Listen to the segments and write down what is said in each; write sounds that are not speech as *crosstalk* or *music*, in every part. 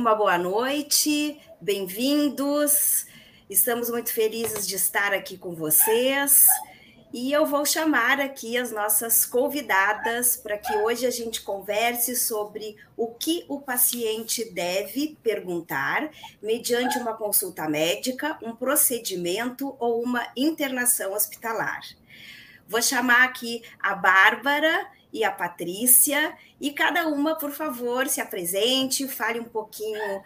uma boa noite, bem-vindos. Estamos muito felizes de estar aqui com vocês. E eu vou chamar aqui as nossas convidadas para que hoje a gente converse sobre o que o paciente deve perguntar mediante uma consulta médica, um procedimento ou uma internação hospitalar. Vou chamar aqui a Bárbara e a Patrícia, e cada uma, por favor, se apresente, fale um pouquinho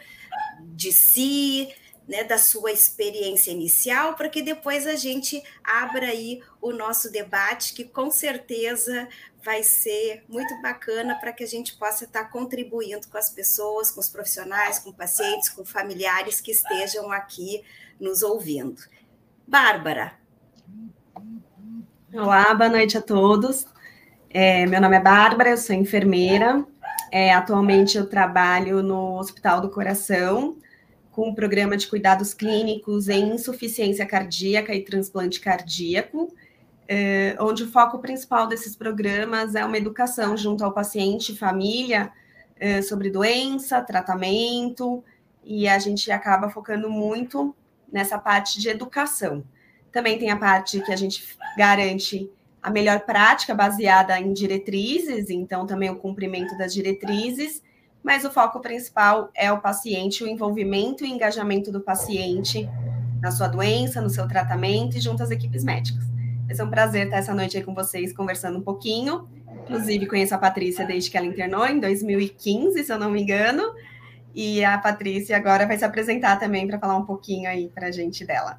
de si, né, da sua experiência inicial, para que depois a gente abra aí o nosso debate, que com certeza vai ser muito bacana para que a gente possa estar contribuindo com as pessoas, com os profissionais, com pacientes, com familiares que estejam aqui nos ouvindo. Bárbara. Olá, boa noite a todos. É, meu nome é Bárbara, eu sou enfermeira. É, atualmente eu trabalho no Hospital do Coração, com um programa de cuidados clínicos em insuficiência cardíaca e transplante cardíaco, é, onde o foco principal desses programas é uma educação junto ao paciente e família é, sobre doença, tratamento, e a gente acaba focando muito nessa parte de educação. Também tem a parte que a gente garante a melhor prática baseada em diretrizes, então também o cumprimento das diretrizes, mas o foco principal é o paciente, o envolvimento e engajamento do paciente na sua doença, no seu tratamento e junto às equipes médicas. Vai ser um prazer estar essa noite aí com vocês conversando um pouquinho. Inclusive, conheço a Patrícia desde que ela internou, em 2015, se eu não me engano. E a Patrícia agora vai se apresentar também para falar um pouquinho aí para a gente dela.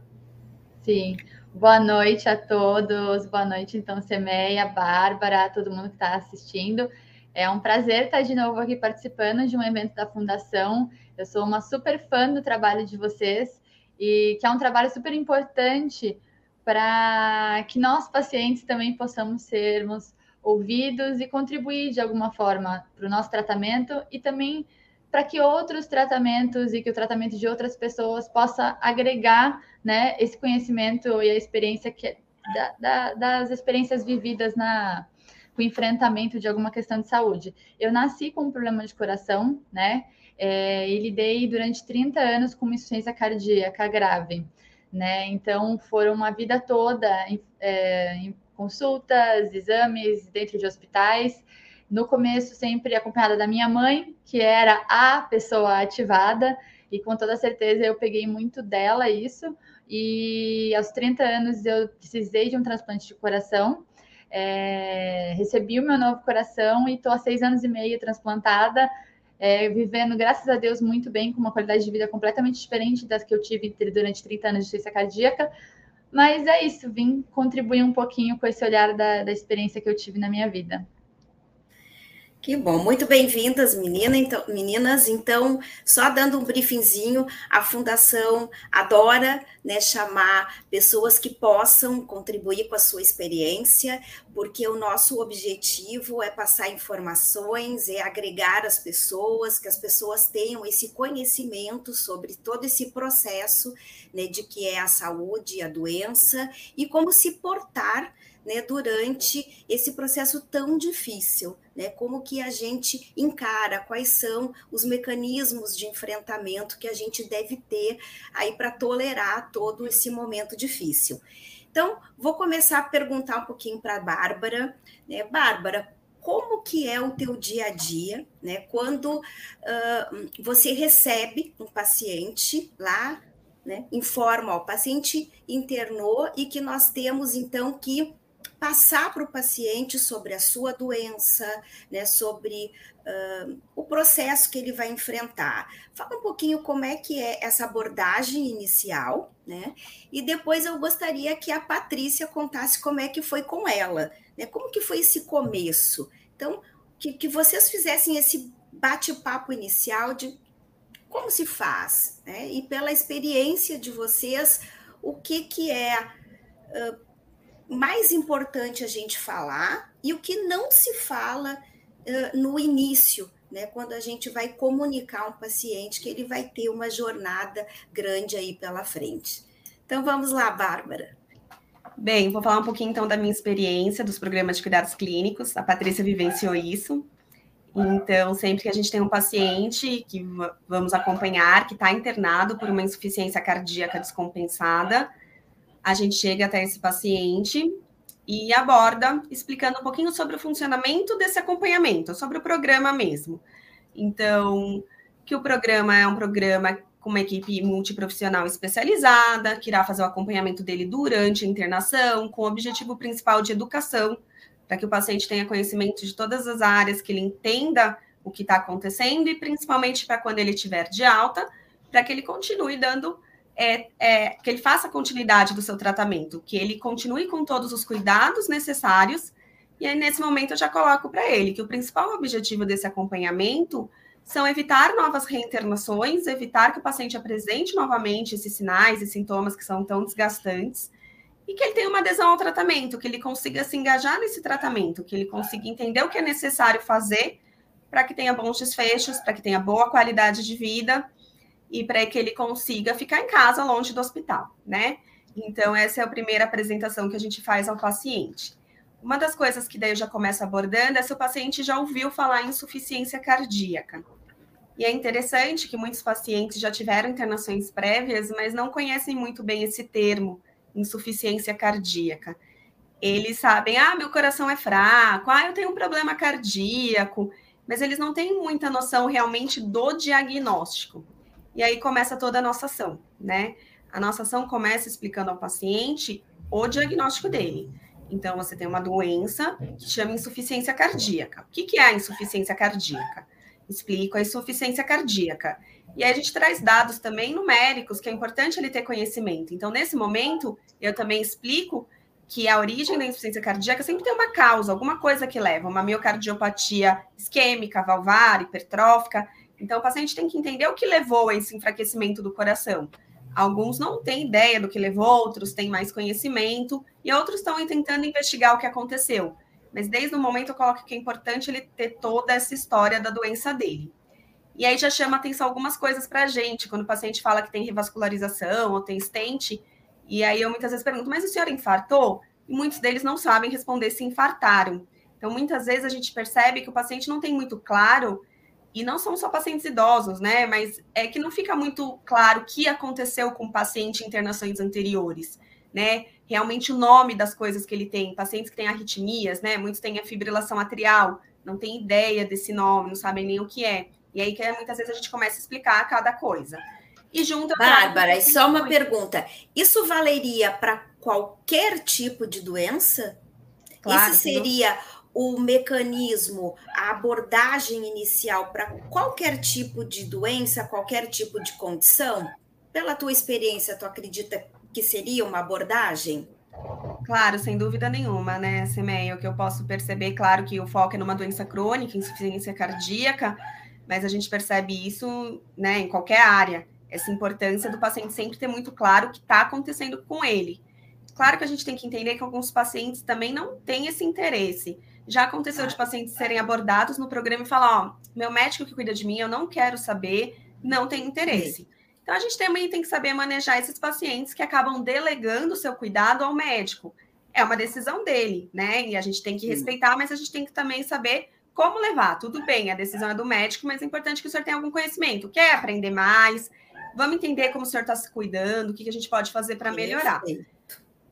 Sim. Boa noite a todos. Boa noite, então, Semeia, Bárbara, todo mundo que está assistindo. É um prazer estar de novo aqui participando de um evento da Fundação. Eu sou uma super fã do trabalho de vocês e que é um trabalho super importante para que nós, pacientes, também possamos sermos ouvidos e contribuir de alguma forma para o nosso tratamento e também para que outros tratamentos e que o tratamento de outras pessoas possa agregar né, esse conhecimento e a experiência que, da, da, das experiências vividas na, com enfrentamento de alguma questão de saúde. Eu nasci com um problema de coração, né? É, e lidei durante 30 anos com uma insuficiência cardíaca grave, né? Então, foram uma vida toda em, é, em consultas, exames dentro de hospitais. No começo, sempre acompanhada da minha mãe, que era a pessoa ativada, e com toda certeza eu peguei muito dela isso. E aos 30 anos eu precisei de um transplante de coração é, recebi o meu novo coração e estou há seis anos e meio transplantada, é, vivendo, graças a Deus, muito bem, com uma qualidade de vida completamente diferente das que eu tive durante 30 anos de ciência cardíaca. Mas é isso, vim contribuir um pouquinho com esse olhar da, da experiência que eu tive na minha vida. Que bom, muito bem-vindas, menina, então, meninas. Então, só dando um briefingzinho, a Fundação adora né, chamar pessoas que possam contribuir com a sua experiência, porque o nosso objetivo é passar informações, é agregar as pessoas, que as pessoas tenham esse conhecimento sobre todo esse processo né, de que é a saúde, a doença e como se portar né, durante esse processo tão difícil, né? Como que a gente encara, quais são os mecanismos de enfrentamento que a gente deve ter aí para tolerar todo esse momento difícil. Então, vou começar a perguntar um pouquinho para a Bárbara, né? Bárbara, como que é o teu dia a dia, né? Quando uh, você recebe um paciente lá, né? Informa, o paciente internou e que nós temos então que passar para o paciente sobre a sua doença, né, sobre uh, o processo que ele vai enfrentar. Fala um pouquinho como é que é essa abordagem inicial, né? E depois eu gostaria que a Patrícia contasse como é que foi com ela, né? Como que foi esse começo? Então, que, que vocês fizessem esse bate-papo inicial de como se faz, né? E pela experiência de vocês, o que que é uh, mais importante a gente falar e o que não se fala uh, no início, né, quando a gente vai comunicar um paciente que ele vai ter uma jornada grande aí pela frente. Então vamos lá, Bárbara. Bem, vou falar um pouquinho então da minha experiência dos programas de cuidados clínicos. A Patrícia vivenciou isso. Então, sempre que a gente tem um paciente que vamos acompanhar, que está internado por uma insuficiência cardíaca descompensada, a gente chega até esse paciente e aborda explicando um pouquinho sobre o funcionamento desse acompanhamento, sobre o programa mesmo. Então, que o programa é um programa com uma equipe multiprofissional especializada, que irá fazer o acompanhamento dele durante a internação, com o objetivo principal de educação, para que o paciente tenha conhecimento de todas as áreas, que ele entenda o que está acontecendo e principalmente para quando ele estiver de alta, para que ele continue dando, é, é, que ele faça continuidade do seu tratamento, que ele continue com todos os cuidados necessários. E aí, nesse momento, eu já coloco para ele que o principal objetivo desse acompanhamento são evitar novas reinternações, evitar que o paciente apresente novamente esses sinais e sintomas que são tão desgastantes, e que ele tenha uma adesão ao tratamento, que ele consiga se engajar nesse tratamento, que ele consiga entender o que é necessário fazer para que tenha bons desfechos, para que tenha boa qualidade de vida e para que ele consiga ficar em casa longe do hospital, né? Então, essa é a primeira apresentação que a gente faz ao paciente. Uma das coisas que daí eu já começo abordando é se o paciente já ouviu falar em insuficiência cardíaca. E é interessante que muitos pacientes já tiveram internações prévias, mas não conhecem muito bem esse termo, insuficiência cardíaca. Eles sabem, ah, meu coração é fraco, ah, eu tenho um problema cardíaco, mas eles não têm muita noção realmente do diagnóstico. E aí começa toda a nossa ação, né? A nossa ação começa explicando ao paciente o diagnóstico dele. Então, você tem uma doença que chama insuficiência cardíaca. O que, que é a insuficiência cardíaca? Explico a insuficiência cardíaca. E aí a gente traz dados também numéricos, que é importante ele ter conhecimento. Então, nesse momento, eu também explico que a origem da insuficiência cardíaca sempre tem uma causa, alguma coisa que leva, uma miocardiopatia isquêmica, valvar, hipertrófica. Então, o paciente tem que entender o que levou a esse enfraquecimento do coração. Alguns não têm ideia do que levou, outros têm mais conhecimento, e outros estão tentando investigar o que aconteceu. Mas desde o momento eu coloco que é importante ele ter toda essa história da doença dele. E aí já chama atenção algumas coisas para a gente, quando o paciente fala que tem revascularização ou tem stent, e aí eu muitas vezes pergunto, mas o senhor infartou? E muitos deles não sabem responder se infartaram. Então, muitas vezes a gente percebe que o paciente não tem muito claro, e não são só pacientes idosos, né? Mas é que não fica muito claro o que aconteceu com o paciente em internações anteriores, né? Realmente o nome das coisas que ele tem. Pacientes que têm arritmias, né? Muitos têm a fibrilação atrial, não tem ideia desse nome, não sabem nem o que é. E aí que muitas vezes a gente começa a explicar cada coisa. E junta. Bárbara, e só uma pergunta: isso valeria para qualquer tipo de doença? Claro, Esse seria. O mecanismo, a abordagem inicial para qualquer tipo de doença, qualquer tipo de condição? Pela tua experiência, tu acredita que seria uma abordagem? Claro, sem dúvida nenhuma, né, Semeia? O que eu posso perceber, claro que o foco é numa doença crônica, insuficiência cardíaca, mas a gente percebe isso né, em qualquer área. Essa importância do paciente sempre ter muito claro o que está acontecendo com ele. Claro que a gente tem que entender que alguns pacientes também não têm esse interesse. Já aconteceu de pacientes serem abordados no programa e falar: Ó, meu médico que cuida de mim, eu não quero saber, não tem interesse. Então a gente também tem que saber manejar esses pacientes que acabam delegando o seu cuidado ao médico. É uma decisão dele, né? E a gente tem que respeitar, mas a gente tem que também saber como levar? Tudo bem, a decisão é do médico, mas é importante que o senhor tenha algum conhecimento. Quer aprender mais? Vamos entender como o senhor está se cuidando, o que, a gente pode fazer para melhorar.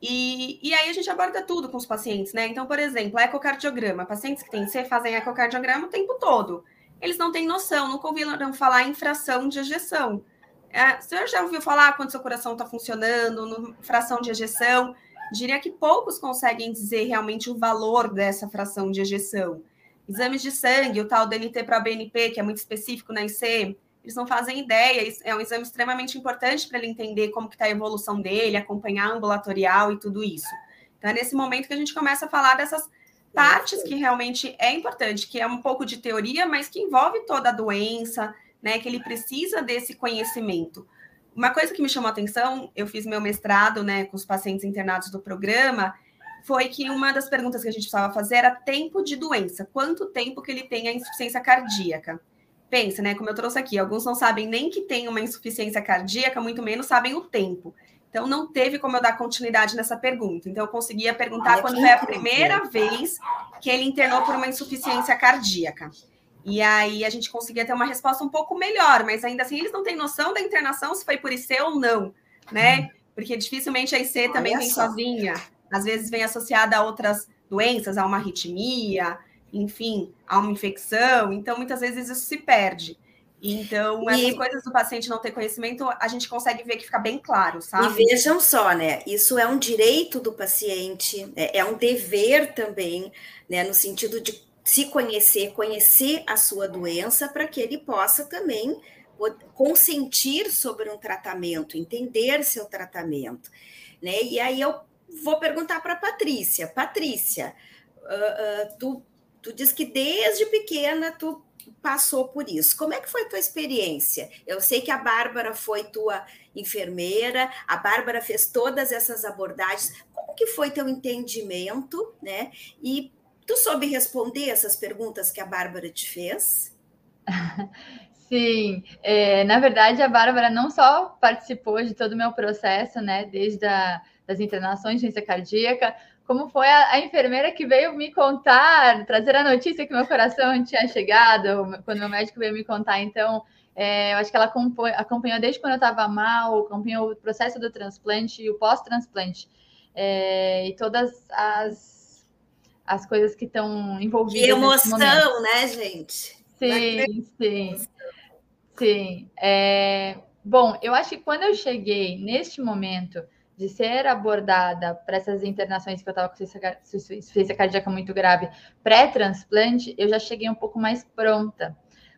E, e aí a gente aborda tudo com os pacientes, né? Então, por exemplo, ecocardiograma. Pacientes que têm C fazem ecocardiograma o tempo todo. Eles não têm noção, nunca ouviram falar em fração de ejeção. É, o senhor já ouviu falar quando seu coração está funcionando, no, fração de ejeção? Diria que poucos conseguem dizer realmente o valor dessa fração de ejeção. Exames de sangue, o tal DNT para BNP, que é muito específico na IC, eles não fazem ideia. É um exame extremamente importante para ele entender como que está a evolução dele, acompanhar ambulatorial e tudo isso. Então, é nesse momento que a gente começa a falar dessas partes que realmente é importante, que é um pouco de teoria, mas que envolve toda a doença, né? Que ele precisa desse conhecimento. Uma coisa que me chamou a atenção, eu fiz meu mestrado, né, com os pacientes internados do programa, foi que uma das perguntas que a gente precisava fazer era tempo de doença. Quanto tempo que ele tem a insuficiência cardíaca? Pensa, né? Como eu trouxe aqui, alguns não sabem nem que tem uma insuficiência cardíaca, muito menos sabem o tempo. Então, não teve como eu dar continuidade nessa pergunta. Então, eu conseguia perguntar Olha, quando foi a primeira vez que ele internou por uma insuficiência cardíaca. E aí a gente conseguia ter uma resposta um pouco melhor, mas ainda assim eles não têm noção da internação, se foi por IC ou não, né? Uhum. Porque dificilmente a IC também vem só. sozinha. Às vezes vem associada a outras doenças, a uma arritmia, enfim, a uma infecção. Então, muitas vezes isso se perde. Então, essas e... coisas do paciente não ter conhecimento, a gente consegue ver que fica bem claro, sabe? E vejam só, né? Isso é um direito do paciente, é, é um dever também, né? No sentido de se conhecer, conhecer a sua doença, para que ele possa também consentir sobre um tratamento, entender seu tratamento, né? E aí eu vou perguntar para Patrícia, Patrícia, uh, uh, tu, tu diz que desde pequena tu passou por isso. Como é que foi a tua experiência? Eu sei que a Bárbara foi tua enfermeira, a Bárbara fez todas essas abordagens. Como que foi teu entendimento, né? E tu soube responder essas perguntas que a Bárbara te fez? *laughs* Sim, é, na verdade a Bárbara não só participou de todo o meu processo, né, desde a, das internações de ciência cardíaca, como foi a, a, enfermeira que veio me contar, trazer a notícia que meu coração tinha chegado, quando meu médico veio me contar. Então, é, eu acho que ela acompanhou, desde quando eu estava mal, acompanhou o processo do transplante e o pós-transplante. É, e todas as, as coisas que estão envolvidas. Que emoção, né, gente? Sim, sim. Sim. É, bom, eu acho que quando eu cheguei neste momento de ser abordada para essas internações que eu estava com insuficiência cardíaca muito grave pré-transplante, eu já cheguei um pouco mais pronta.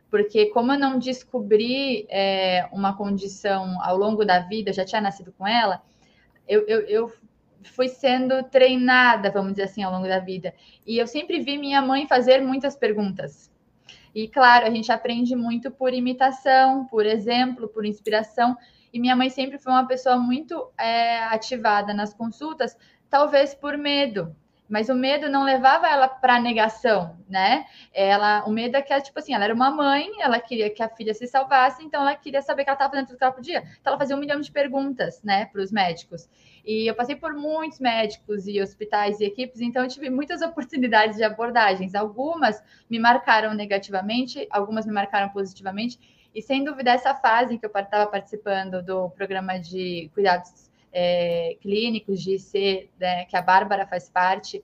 Porque como eu não descobri é, uma condição ao longo da vida, eu já tinha nascido com ela, eu, eu, eu fui sendo treinada, vamos dizer assim, ao longo da vida. E eu sempre vi minha mãe fazer muitas perguntas. E claro, a gente aprende muito por imitação, por exemplo, por inspiração. E minha mãe sempre foi uma pessoa muito é, ativada nas consultas, talvez por medo. Mas o medo não levava ela para negação, né? Ela, o medo é que, tipo assim, ela era uma mãe, ela queria que a filha se salvasse, então ela queria saber que ela estava fazendo tudo que ela podia. Então ela fazia um milhão de perguntas, né, para os médicos. E eu passei por muitos médicos e hospitais e equipes, então eu tive muitas *laughs* oportunidades de abordagens. Algumas me marcaram negativamente, algumas me marcaram positivamente. E sem dúvida, essa fase em que eu estava participando do programa de cuidados é, clínicos de IC, né, que a Bárbara faz parte,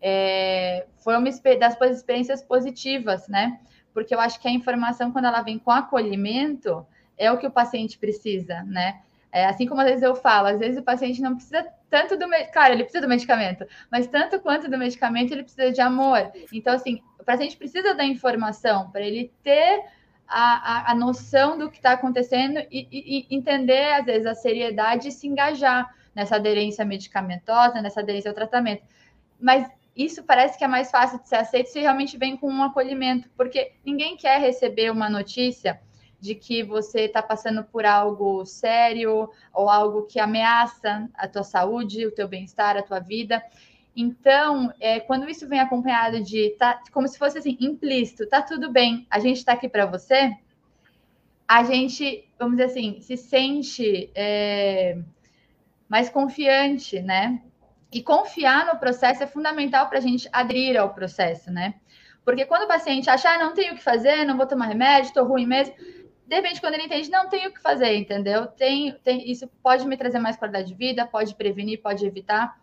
é, foi uma das experiências positivas, né? Porque eu acho que a informação, quando ela vem com acolhimento, é o que o paciente precisa, né? É, assim como às vezes eu falo, às vezes o paciente não precisa tanto do claro, ele precisa do medicamento, mas tanto quanto do medicamento, ele precisa de amor. Então, assim, o paciente precisa da informação para ele ter a, a, a noção do que está acontecendo e, e, e, entender, às vezes, a seriedade e se engajar nessa aderência medicamentosa, nessa aderência ao tratamento. Mas isso parece que é mais fácil de ser aceito se realmente vem com um acolhimento, porque ninguém quer receber uma notícia de que você está passando por algo sério ou algo que ameaça a tua saúde, o teu bem-estar, a tua vida. Então, é, quando isso vem acompanhado de, tá, como se fosse assim, implícito, tá tudo bem, a gente está aqui para você, a gente, vamos dizer assim, se sente é, mais confiante, né? E confiar no processo é fundamental para a gente aderir ao processo, né? Porque quando o paciente acha, ah, não tenho o que fazer, não vou tomar remédio, estou ruim mesmo, de repente, quando ele entende, não tenho o que fazer, entendeu? Tem, tem, isso pode me trazer mais qualidade de vida, pode prevenir, pode evitar.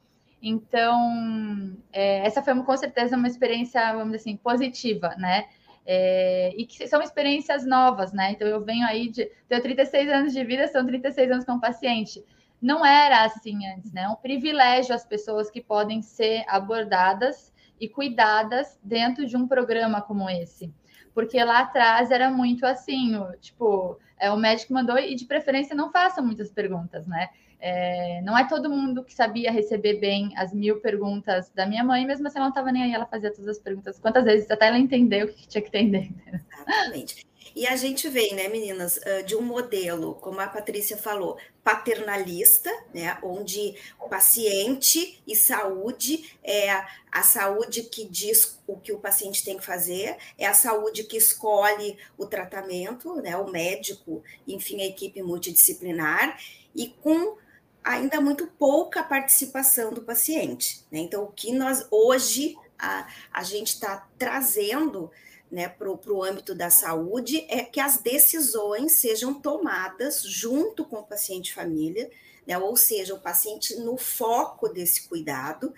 Então, é, essa foi com certeza uma experiência, vamos dizer assim, positiva, né? É, e que são experiências novas, né? Então, eu venho aí de. Tenho 36 anos de vida, são 36 anos como paciente. Não era assim antes, né? É um privilégio as pessoas que podem ser abordadas e cuidadas dentro de um programa como esse. Porque lá atrás era muito assim, tipo, é, o médico mandou e de preferência não faça muitas perguntas, né? É, não é todo mundo que sabia receber bem as mil perguntas da minha mãe, mesmo assim ela não estava nem aí, ela fazia todas as perguntas, quantas vezes, até ela entender o que tinha que entender. Exatamente. E a gente vem, né, meninas, de um modelo, como a Patrícia falou, paternalista, né, onde o paciente e saúde é a saúde que diz o que o paciente tem que fazer, é a saúde que escolhe o tratamento, né, o médico, enfim, a equipe multidisciplinar, e com ainda muito pouca participação do paciente. Né? Então, o que nós hoje a, a gente está trazendo né, para o âmbito da saúde é que as decisões sejam tomadas junto com o paciente família, né, ou seja, o paciente no foco desse cuidado,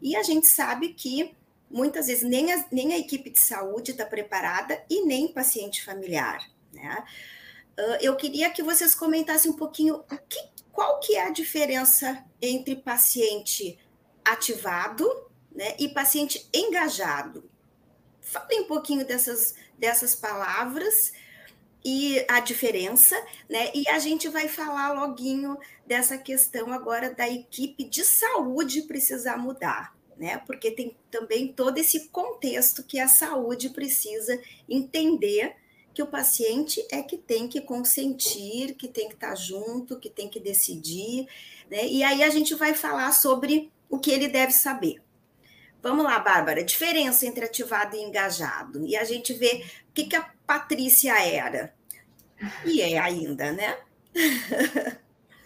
e a gente sabe que muitas vezes nem a, nem a equipe de saúde está preparada e nem paciente familiar. Né? Eu queria que vocês comentassem um pouquinho o que, qual que é a diferença entre paciente ativado né, e paciente engajado. Falem um pouquinho dessas, dessas palavras e a diferença, né? E a gente vai falar loguinho dessa questão agora da equipe de saúde precisar mudar, né? Porque tem também todo esse contexto que a saúde precisa entender que o paciente é que tem que consentir, que tem que estar junto, que tem que decidir, né? E aí a gente vai falar sobre o que ele deve saber. Vamos lá, Bárbara, diferença entre ativado e engajado. E a gente vê o que, que a Patrícia era. E é ainda, né? *laughs*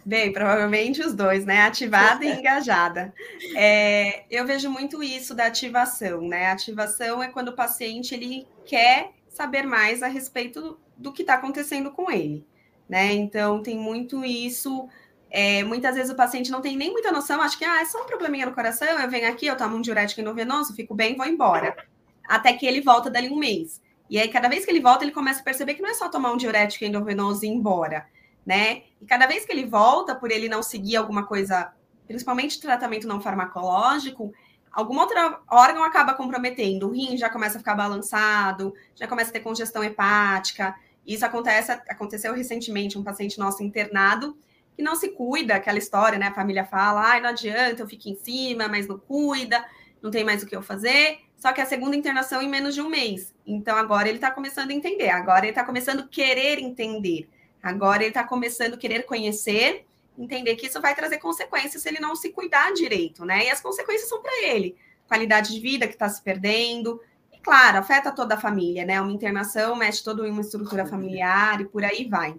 Bem, provavelmente os dois, né? Ativada e *laughs* engajada. É, eu vejo muito isso da ativação, né? A ativação é quando o paciente ele quer saber mais a respeito do que está acontecendo com ele, né? Então tem muito isso é, muitas vezes o paciente não tem nem muita noção, acha que ah, é só um probleminha no coração, eu venho aqui, eu tomo um diurético endovenoso, fico bem, vou embora. Até que ele volta dali um mês. E aí, cada vez que ele volta, ele começa a perceber que não é só tomar um diurético endovenoso e ir embora, né? E cada vez que ele volta, por ele não seguir alguma coisa, principalmente tratamento não farmacológico, algum outro órgão acaba comprometendo. O rim já começa a ficar balançado, já começa a ter congestão hepática. Isso acontece, aconteceu recentemente, um paciente nosso internado, que não se cuida, aquela história, né? A família fala, ai, não adianta, eu fico em cima, mas não cuida, não tem mais o que eu fazer. Só que a segunda internação em menos de um mês. Então agora ele está começando a entender, agora ele está começando a querer entender, agora ele está começando a querer conhecer, entender que isso vai trazer consequências se ele não se cuidar direito, né? E as consequências são para ele, qualidade de vida que está se perdendo, e claro, afeta toda a família, né? Uma internação mexe toda uma estrutura familiar e por aí vai.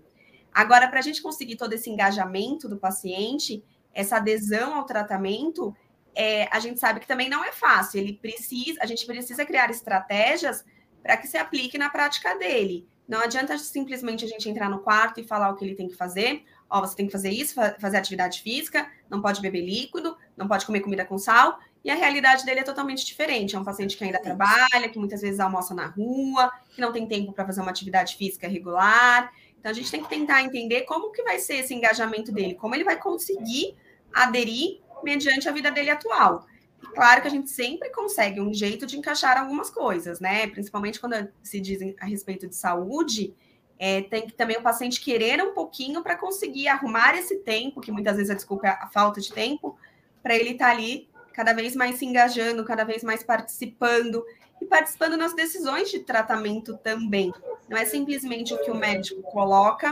Agora, para a gente conseguir todo esse engajamento do paciente, essa adesão ao tratamento, é, a gente sabe que também não é fácil. Ele precisa, a gente precisa criar estratégias para que se aplique na prática dele. Não adianta simplesmente a gente entrar no quarto e falar o que ele tem que fazer. Ó, você tem que fazer isso, fazer atividade física, não pode beber líquido, não pode comer comida com sal. E a realidade dele é totalmente diferente. É um paciente que ainda trabalha, que muitas vezes almoça na rua, que não tem tempo para fazer uma atividade física regular. Então a gente tem que tentar entender como que vai ser esse engajamento dele, como ele vai conseguir aderir mediante a vida dele atual. E claro que a gente sempre consegue um jeito de encaixar algumas coisas, né? Principalmente quando se diz a respeito de saúde, é, tem que também o paciente querer um pouquinho para conseguir arrumar esse tempo, que muitas vezes a desculpa é a falta de tempo, para ele estar tá ali cada vez mais se engajando, cada vez mais participando e participando nas decisões de tratamento também. Não é simplesmente o que o médico coloca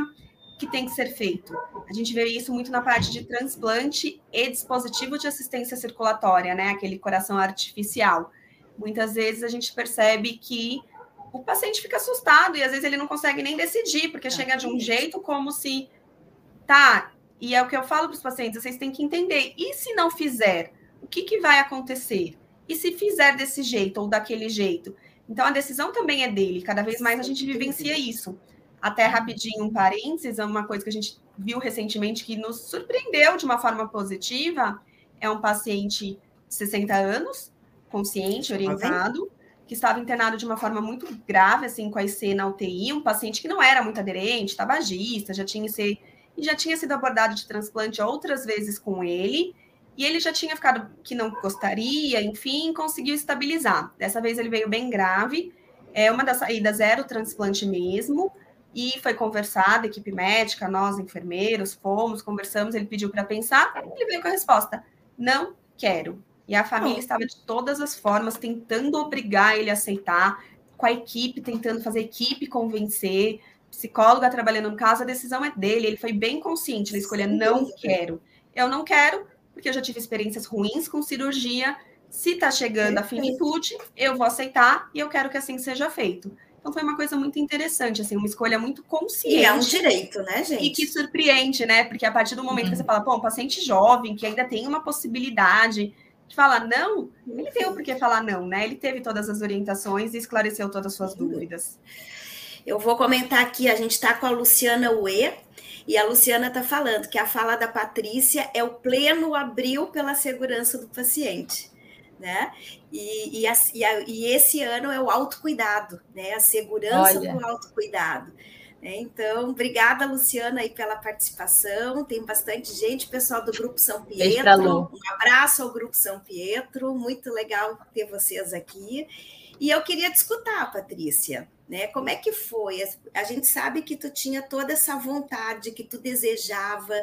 que tem que ser feito. A gente vê isso muito na parte de transplante e dispositivo de assistência circulatória, né? Aquele coração artificial. Muitas vezes a gente percebe que o paciente fica assustado e às vezes ele não consegue nem decidir, porque chega de um jeito como se tá. E é o que eu falo para os pacientes: vocês têm que entender. E se não fizer, o que, que vai acontecer? E se fizer desse jeito ou daquele jeito? Então a decisão também é dele, cada vez mais a gente vivencia isso. Até rapidinho, um parênteses, uma coisa que a gente viu recentemente que nos surpreendeu de uma forma positiva é um paciente de 60 anos, consciente, orientado, que estava internado de uma forma muito grave, assim, com a IC na UTI, um paciente que não era muito aderente, tabagista, já tinha, ser, já tinha sido abordado de transplante outras vezes com ele, e ele já tinha ficado que não gostaria, enfim, conseguiu estabilizar. Dessa vez ele veio bem grave. É uma das saídas era o transplante mesmo. E foi conversado, equipe médica, nós enfermeiros, fomos, conversamos, ele pediu para pensar, ele veio com a resposta: não quero. E a família estava de todas as formas tentando obrigar ele a aceitar, com a equipe tentando fazer a equipe convencer, psicóloga trabalhando no caso, a decisão é dele, ele foi bem consciente, ele escolheu não quero. Eu não quero, porque eu já tive experiências ruins com cirurgia. Se está chegando a finitude, eu vou aceitar e eu quero que assim seja feito. Então foi uma coisa muito interessante, assim, uma escolha muito consciente. E é um direito, né, gente? E que surpreende, né? Porque a partir do momento uhum. que você fala, pô, um paciente jovem que ainda tem uma possibilidade falar não, ele tem o porquê falar não, né? Ele teve todas as orientações e esclareceu todas as suas dúvidas. Eu vou comentar aqui, a gente está com a Luciana Ue, e a Luciana está falando que a fala da Patrícia é o pleno abril pela segurança do paciente. Né? E, e, a, e, a, e esse ano é o autocuidado, né? A segurança Olha. do autocuidado. Né? Então, obrigada, Luciana, aí pela participação. Tem bastante gente, pessoal do Grupo São Pietro. Um abraço ao Grupo São Pietro, muito legal ter vocês aqui. E eu queria te escutar, Patrícia né? Como é que foi? A gente sabe que tu tinha toda essa vontade, que tu desejava.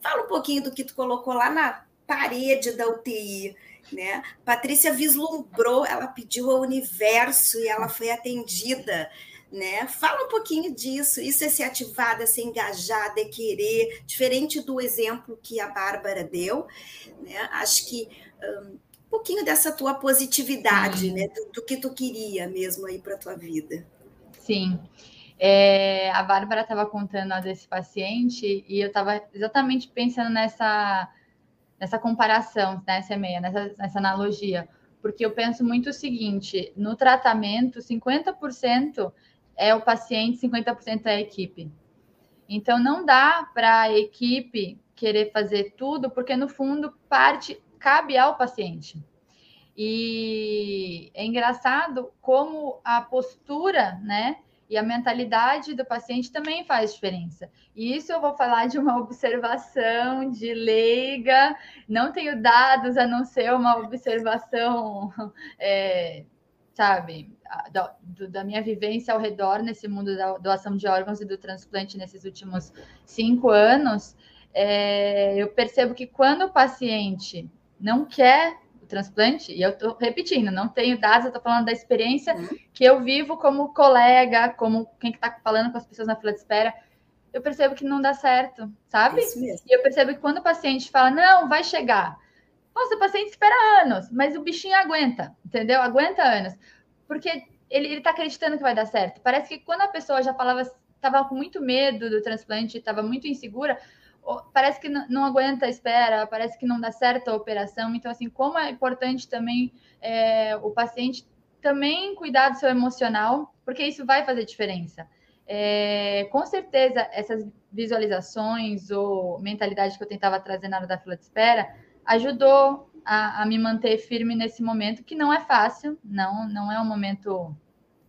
Fala um pouquinho do que tu colocou lá na parede da UTI, né? Patrícia vislumbrou, ela pediu ao universo e ela foi atendida, né? Fala um pouquinho disso. Isso é ser ativada, é ser engajada, é querer, diferente do exemplo que a Bárbara deu, né? Acho que um, um pouquinho dessa tua positividade, né? Do, do que tu queria mesmo aí para tua vida. Sim. É, a Bárbara estava contando a desse paciente e eu estava exatamente pensando nessa, nessa comparação, nessa meia, nessa, nessa analogia, porque eu penso muito o seguinte: no tratamento, 50% é o paciente, 50% é a equipe. Então, não dá para a equipe querer fazer tudo, porque no fundo parte cabe ao paciente. E é engraçado como a postura, né? E a mentalidade do paciente também faz diferença. E isso eu vou falar de uma *laughs* observação de leiga, não tenho dados a não ser uma observação, *laughs* é, sabe, da, da, minha vivência ao redor nesse mundo da doação de órgãos e do transplante nesses últimos cinco anos. É, eu percebo que quando o paciente não quer transplante, e eu estou repetindo, não tenho dados, eu estou falando da experiência uhum. que eu vivo como colega, como quem está falando com as pessoas na fila de espera, eu percebo que não dá certo, sabe? E eu percebo que quando o paciente fala, não, vai chegar. Nossa, o paciente espera anos, mas o bichinho aguenta, entendeu? Aguenta anos. Porque ele está acreditando que vai dar certo. Parece que quando a pessoa já falava, estava com muito medo do transplante, estava muito insegura, parece que não, aguenta a espera, parece que não dá certo a operação. Então, assim, como é importante também é, o paciente também cuidar do seu emocional, porque isso vai fazer diferença. É, com certeza, essas visualizações ou mentalidade que eu tentava trazer na hora da fila de espera ajudou a, a me manter firme nesse momento, que não é fácil, não, não é um momento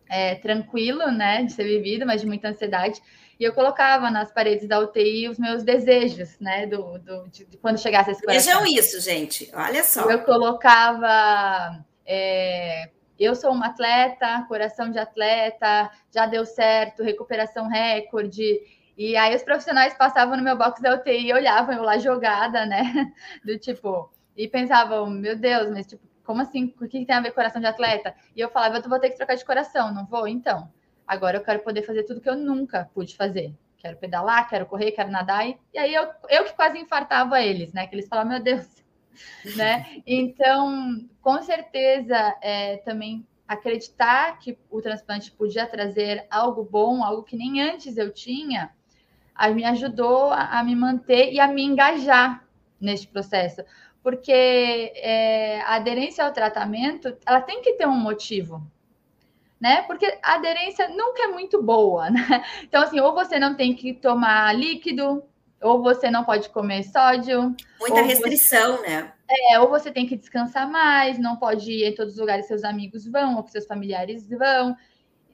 é, tranquilo, né, de ser vivido, mas de muita ansiedade. E eu colocava nas paredes da UTI os meus desejos, né? Do, do de, de quando chegasse esse coração. Vejam isso, gente. Olha só. Eu colocava. É, eu sou uma atleta, coração de atleta, já deu certo, recuperação recorde. E aí os profissionais passavam no meu box da UTI e olhavam eu lá jogada, né? *laughs* Do tipo, e pensavam, meu Deus, mas tipo, como assim? O que tem a ver coração de atleta? E eu falava, eu vou ter que trocar de coração, não vou? Então. Agora eu quero poder fazer tudo que eu nunca pude fazer. Quero pedalar, quero correr, quero nadar. E, e aí eu, eu que quase infartava eles, né? Que eles falavam, meu Deus, *laughs* né? Então, com certeza, é, também acreditar que o transplante podia trazer algo bom, algo que nem antes eu tinha, me ajudou a, a me manter e a me engajar neste processo. Porque é, a aderência ao tratamento, ela tem que ter um motivo né? Porque a aderência nunca é muito boa, né? Então, assim, ou você não tem que tomar líquido, ou você não pode comer sódio. Muita restrição, você... né? É, ou você tem que descansar mais, não pode ir em todos os lugares que seus amigos vão, ou que seus familiares vão.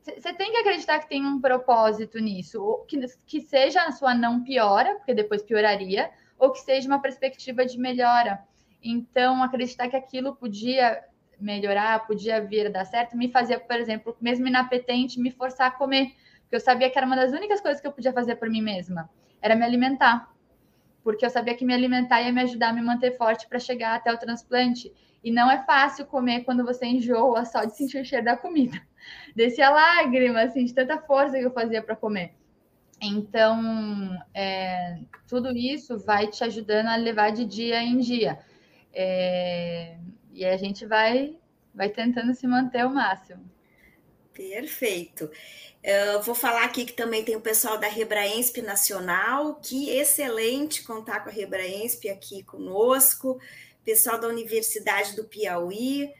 Você tem que acreditar que tem um propósito nisso, que, que seja a sua não piora, porque depois pioraria, ou que seja uma perspectiva de melhora. Então, acreditar que aquilo podia melhorar, podia vir a dar certo, me fazia, por exemplo, mesmo inapetente, me forçar a comer, porque eu sabia que era uma das únicas coisas que eu podia fazer por mim mesma, era me alimentar, porque eu sabia que me alimentar ia me ajudar a me manter forte para chegar até o transplante. E não é fácil comer quando você enjoa só de sentir o cheiro da comida. *laughs* Descia lágrima, assim, de tanta força que eu fazia para comer. Então, é, tudo isso vai te ajudando a levar de dia em dia. É, e a gente vai, vai tentando se manter ao máximo. Perfeito. Eu vou falar aqui que também tem o pessoal da Rebraensp Nacional, que excelente contar com a Rebraensp aqui conosco, pessoal da Universidade do Piauí.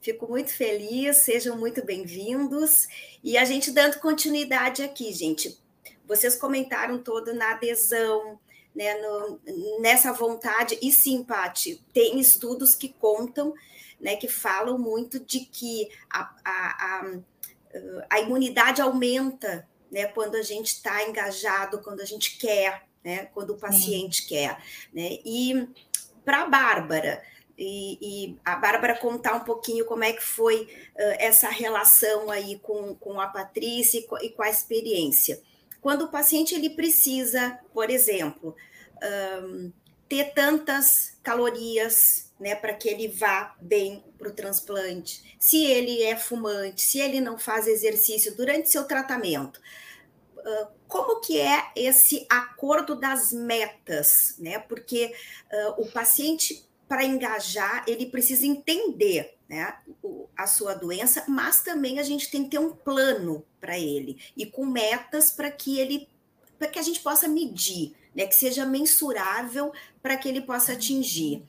Fico muito feliz, sejam muito bem-vindos. E a gente dando continuidade aqui, gente. Vocês comentaram todo na adesão, né, no, nessa vontade, e sim, Pati, tem estudos que contam, né, que falam muito de que a, a, a, a imunidade aumenta né, quando a gente está engajado, quando a gente quer, né, quando o paciente sim. quer. Né? E para a Bárbara, e, e, a Bárbara contar um pouquinho como é que foi uh, essa relação aí com, com a Patrícia e com, e com a experiência. Quando o paciente ele precisa, por exemplo, um, ter tantas calorias né, para que ele vá bem para o transplante, se ele é fumante, se ele não faz exercício durante seu tratamento, como que é esse acordo das metas, né? Porque uh, o paciente para engajar, ele precisa entender né, a sua doença, mas também a gente tem que ter um plano para ele e com metas para que ele para que a gente possa medir, né, que seja mensurável para que ele possa atingir.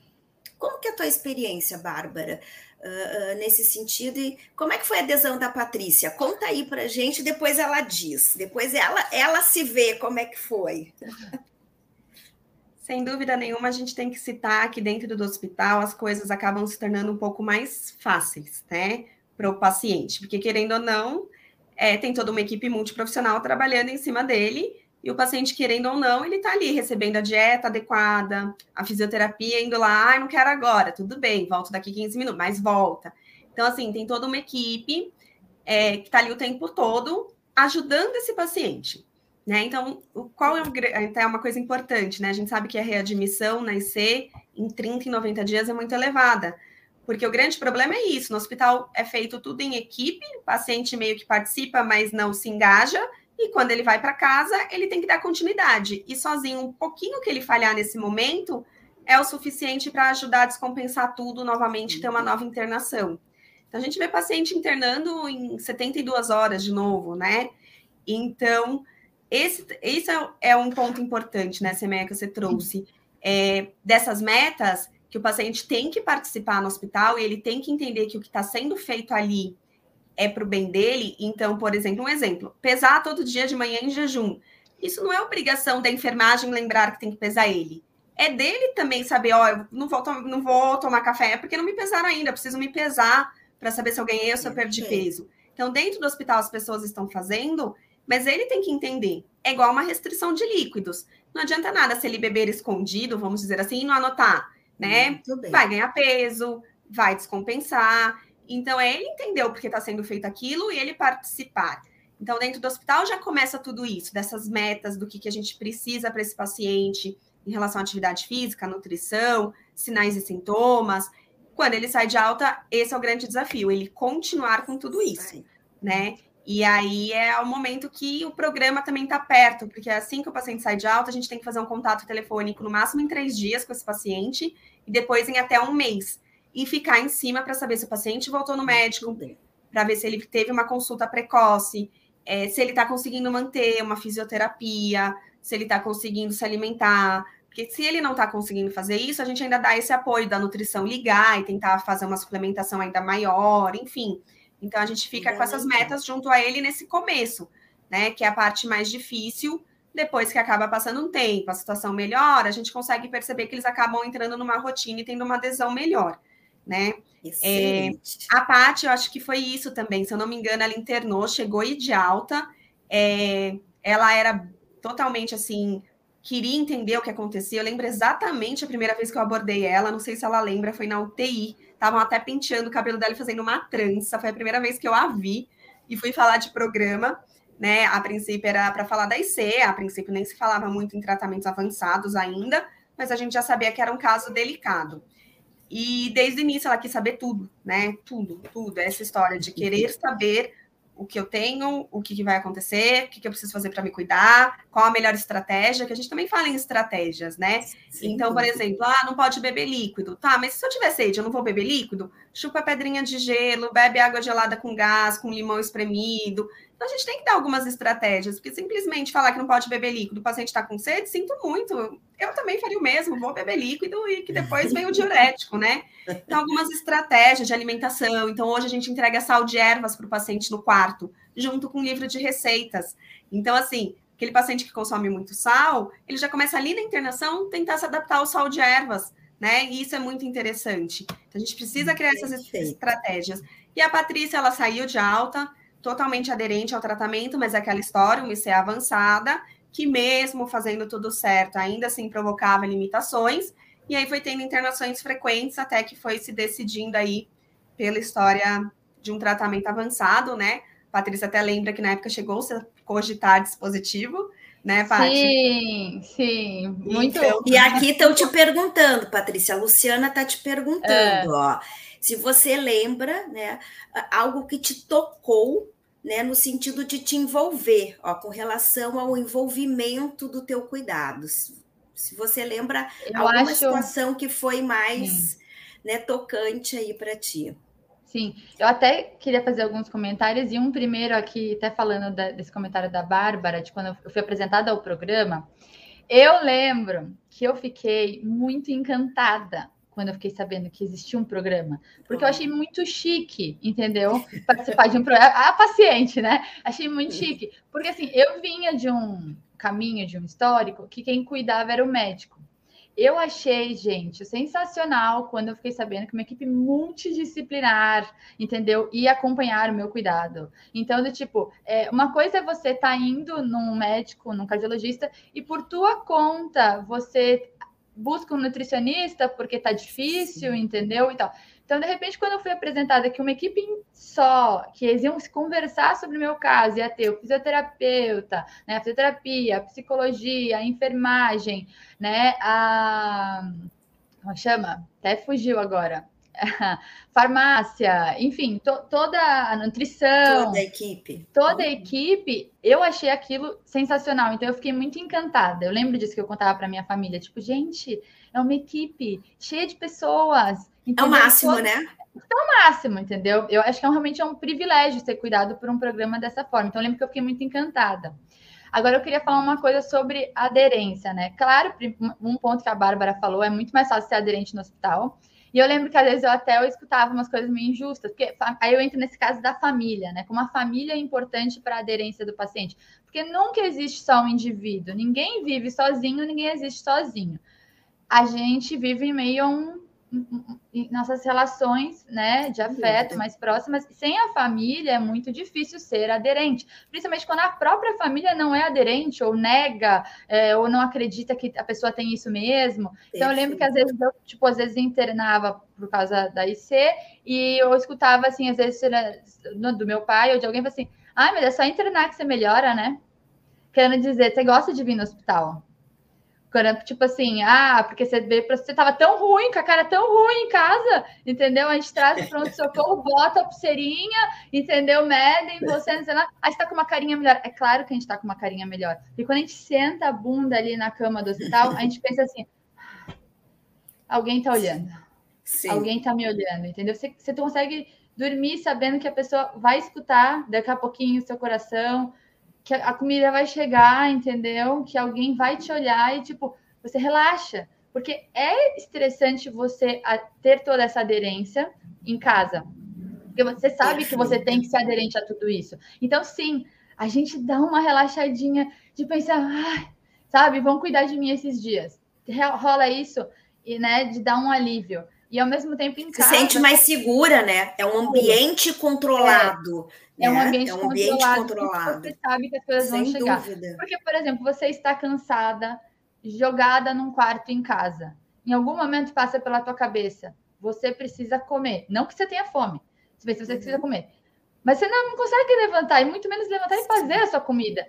Como que é a tua experiência, Bárbara, uh, uh, nesse sentido? E como é que foi a adesão da Patrícia? Conta aí para gente, depois ela diz. Depois ela, ela se vê como é que foi. Sem dúvida nenhuma, a gente tem que citar que dentro do hospital as coisas acabam se tornando um pouco mais fáceis, né, para o paciente, porque querendo ou não, é, tem toda uma equipe multiprofissional trabalhando em cima dele, e o paciente, querendo ou não, ele está ali recebendo a dieta adequada, a fisioterapia, indo lá, ah, não quero agora, tudo bem, volto daqui 15 minutos, mas volta. Então, assim, tem toda uma equipe é, que está ali o tempo todo ajudando esse paciente. Né? Então, qual é, é uma coisa importante, né? A gente sabe que a readmissão na IC em 30 e 90 dias é muito elevada, porque o grande problema é isso: no hospital é feito tudo em equipe, o paciente meio que participa, mas não se engaja, e quando ele vai para casa, ele tem que dar continuidade. E sozinho, um pouquinho que ele falhar nesse momento é o suficiente para ajudar a descompensar tudo novamente, ter uma nova internação. Então, a gente vê paciente internando em 72 horas de novo, né? Então, esse, esse é, é um ponto importante, né, Semeia, que você trouxe. É, dessas metas, que o paciente tem que participar no hospital e ele tem que entender que o que está sendo feito ali é para o bem dele. Então, por exemplo, um exemplo: pesar todo dia de manhã em jejum. Isso não é obrigação da enfermagem lembrar que tem que pesar ele. É dele também saber, ó, eu não vou, não vou tomar café porque não me pesaram ainda, preciso me pesar para saber se eu ganhei ou se eu perdi peso. Então, dentro do hospital, as pessoas estão fazendo mas ele tem que entender. É igual uma restrição de líquidos. Não adianta nada se ele beber escondido, vamos dizer assim, e não anotar, né? Vai ganhar peso, vai descompensar. Então, é ele entender o porquê está sendo feito aquilo e ele participar. Então, dentro do hospital já começa tudo isso, dessas metas do que, que a gente precisa para esse paciente em relação à atividade física, nutrição, sinais e sintomas. Quando ele sai de alta, esse é o grande desafio, ele continuar com tudo isso, né? E aí é o momento que o programa também está perto, porque assim que o paciente sai de alta, a gente tem que fazer um contato telefônico no máximo em três dias com esse paciente e depois em até um mês. E ficar em cima para saber se o paciente voltou no médico, para ver se ele teve uma consulta precoce, é, se ele está conseguindo manter uma fisioterapia, se ele está conseguindo se alimentar. Porque se ele não está conseguindo fazer isso, a gente ainda dá esse apoio da nutrição ligar e tentar fazer uma suplementação ainda maior, enfim. Então a gente fica com essas metas junto a ele nesse começo, né? Que é a parte mais difícil. Depois que acaba passando um tempo, a situação melhora, a gente consegue perceber que eles acabam entrando numa rotina e tendo uma adesão melhor, né? É, a Paty, eu acho que foi isso também. Se eu não me engano, ela internou, chegou e de alta. É, ela era totalmente assim, queria entender o que acontecia. Eu lembro exatamente a primeira vez que eu abordei ela, não sei se ela lembra, foi na UTI. Estavam até penteando o cabelo dela e fazendo uma trança. Foi a primeira vez que eu a vi e fui falar de programa. Né? A princípio era para falar da IC, a princípio nem se falava muito em tratamentos avançados ainda, mas a gente já sabia que era um caso delicado. E desde o início ela quis saber tudo, né? Tudo, tudo. Essa história de querer saber o que eu tenho, o que, que vai acontecer, o que, que eu preciso fazer para me cuidar, qual a melhor estratégia, que a gente também fala em estratégias, né? Sim, então, por exemplo, ah, não pode beber líquido. Tá, mas se eu tiver sede, eu não vou beber líquido? chupa pedrinha de gelo, bebe água gelada com gás, com limão espremido. Então a gente tem que dar algumas estratégias, porque simplesmente falar que não pode beber líquido, o paciente está com sede, sinto muito. Eu também faria o mesmo, vou beber líquido e que depois vem o *laughs* diurético, né? Então, algumas estratégias de alimentação. Então, hoje a gente entrega sal de ervas para o paciente no quarto, junto com o livro de receitas. Então, assim, aquele paciente que consome muito sal, ele já começa ali na internação tentar se adaptar ao sal de ervas, né? E isso é muito interessante. Então, a gente precisa criar essas estratégias. E a Patrícia, ela saiu de alta, totalmente aderente ao tratamento, mas é aquela história, uma IC avançada, que mesmo fazendo tudo certo, ainda assim provocava limitações, e aí foi tendo internações frequentes até que foi se decidindo aí pela história de um tratamento avançado, né? Patrícia até lembra que na época chegou a cogitar dispositivo, né, Paty? Sim, sim, muito. Então, e aqui estão te perguntando, Patrícia, a Luciana está te perguntando, é. ó, se você lembra, né, algo que te tocou, né, no sentido de te envolver, ó, com relação ao envolvimento do teu cuidado. Se você lembra Eu alguma acho... situação que foi mais, né, tocante aí para ti. Sim, eu até queria fazer alguns comentários, e um primeiro aqui, até falando da, desse comentário da Bárbara, de quando eu fui apresentada ao programa, eu lembro que eu fiquei muito encantada quando eu fiquei sabendo que existia um programa, porque eu achei muito chique, entendeu? Participar de um programa, a paciente, né? Achei muito chique, porque assim, eu vinha de um caminho, de um histórico, que quem cuidava era o médico. Eu achei, gente, sensacional quando eu fiquei sabendo que uma equipe multidisciplinar, entendeu? Ia acompanhar o meu cuidado. Então, do tipo, é, uma coisa é você estar tá indo num médico, num cardiologista, e por tua conta você busca um nutricionista porque tá difícil, Sim. entendeu? E tal. Então, de repente, quando eu fui apresentada que uma equipe só, que eles iam se conversar sobre o meu caso, ia ter o fisioterapeuta, né, a fisioterapia, a psicologia, a enfermagem, né, a... como chama? Até fugiu agora. *laughs* farmácia, enfim, to, toda a nutrição. Toda a equipe. Toda a equipe, eu achei aquilo sensacional. Então, eu fiquei muito encantada. Eu lembro disso que eu contava para minha família. Tipo, gente, é uma equipe cheia de pessoas. Entendeu? É o máximo, né? É o máximo, entendeu? Eu acho que é realmente é um privilégio ser cuidado por um programa dessa forma. Então, eu lembro que eu fiquei muito encantada. Agora, eu queria falar uma coisa sobre aderência, né? Claro, um ponto que a Bárbara falou, é muito mais fácil ser aderente no hospital. E eu lembro que às vezes eu até eu escutava umas coisas meio injustas, porque aí eu entro nesse caso da família, né? Como a família é importante para a aderência do paciente. Porque nunca existe só um indivíduo, ninguém vive sozinho, ninguém existe sozinho. A gente vive em meio a um nossas relações né, de afeto mais próximas, sem a família é muito difícil ser aderente, principalmente quando a própria família não é aderente, ou nega, é, ou não acredita que a pessoa tem isso mesmo. Então, eu lembro que às vezes eu, tipo, às vezes internava por causa da IC, e eu escutava assim, às vezes do meu pai ou de alguém assim: ah, mas é só internar que você melhora, né? Querendo dizer, você gosta de vir no hospital. Tipo assim, ah, porque você vê, você tava tão ruim, com a cara tão ruim em casa, entendeu? A gente traz pronto-socorro, bota a pulseirinha, entendeu? Medem você, não sei lá. Aí você tá com uma carinha melhor. É claro que a gente tá com uma carinha melhor. E quando a gente senta a bunda ali na cama do hospital, a gente pensa assim: alguém tá olhando. Sim. Alguém tá me olhando, entendeu? Você, você consegue dormir sabendo que a pessoa vai escutar daqui a pouquinho o seu coração, que a comida vai chegar, entendeu? Que alguém vai te olhar e, tipo, você relaxa. Porque é estressante você ter toda essa aderência em casa. Porque você sabe que você tem que ser aderente a tudo isso. Então, sim, a gente dá uma relaxadinha de pensar, ah, sabe, vão cuidar de mim esses dias. Rola isso, e, né, de dar um alívio e ao mesmo tempo em casa. Se sente mais segura, né? É um ambiente controlado. É, é um ambiente, é um ambiente controlado. controlado. Você sabe que as coisas Sem vão chegar. Dúvida. Porque, por exemplo, você está cansada, jogada num quarto em casa. Em algum momento passa pela tua cabeça, você precisa comer. Não que você tenha fome, se você uhum. precisa comer. Mas você não consegue levantar, e muito menos levantar e fazer a sua comida.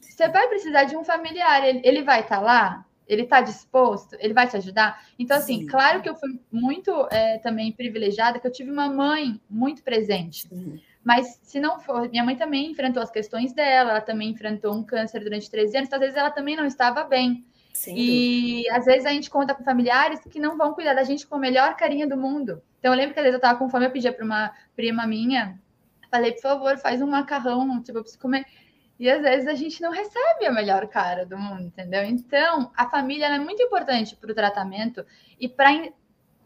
Você vai precisar de um familiar, ele, ele vai estar tá lá? Ele está disposto, ele vai te ajudar. Então, assim, Sim. claro que eu fui muito é, também privilegiada, que eu tive uma mãe muito presente. Sim. Mas se não for, minha mãe também enfrentou as questões dela, ela também enfrentou um câncer durante 13 anos, então, às vezes ela também não estava bem. Sem e às vezes a gente conta com familiares que não vão cuidar da gente com a melhor carinha do mundo. Então eu lembro que às vezes eu tava com fome, eu pedia para uma prima minha, falei, por favor, faz um macarrão, tipo, eu preciso comer. E às vezes a gente não recebe a melhor cara do mundo, entendeu? Então, a família é muito importante para o tratamento e para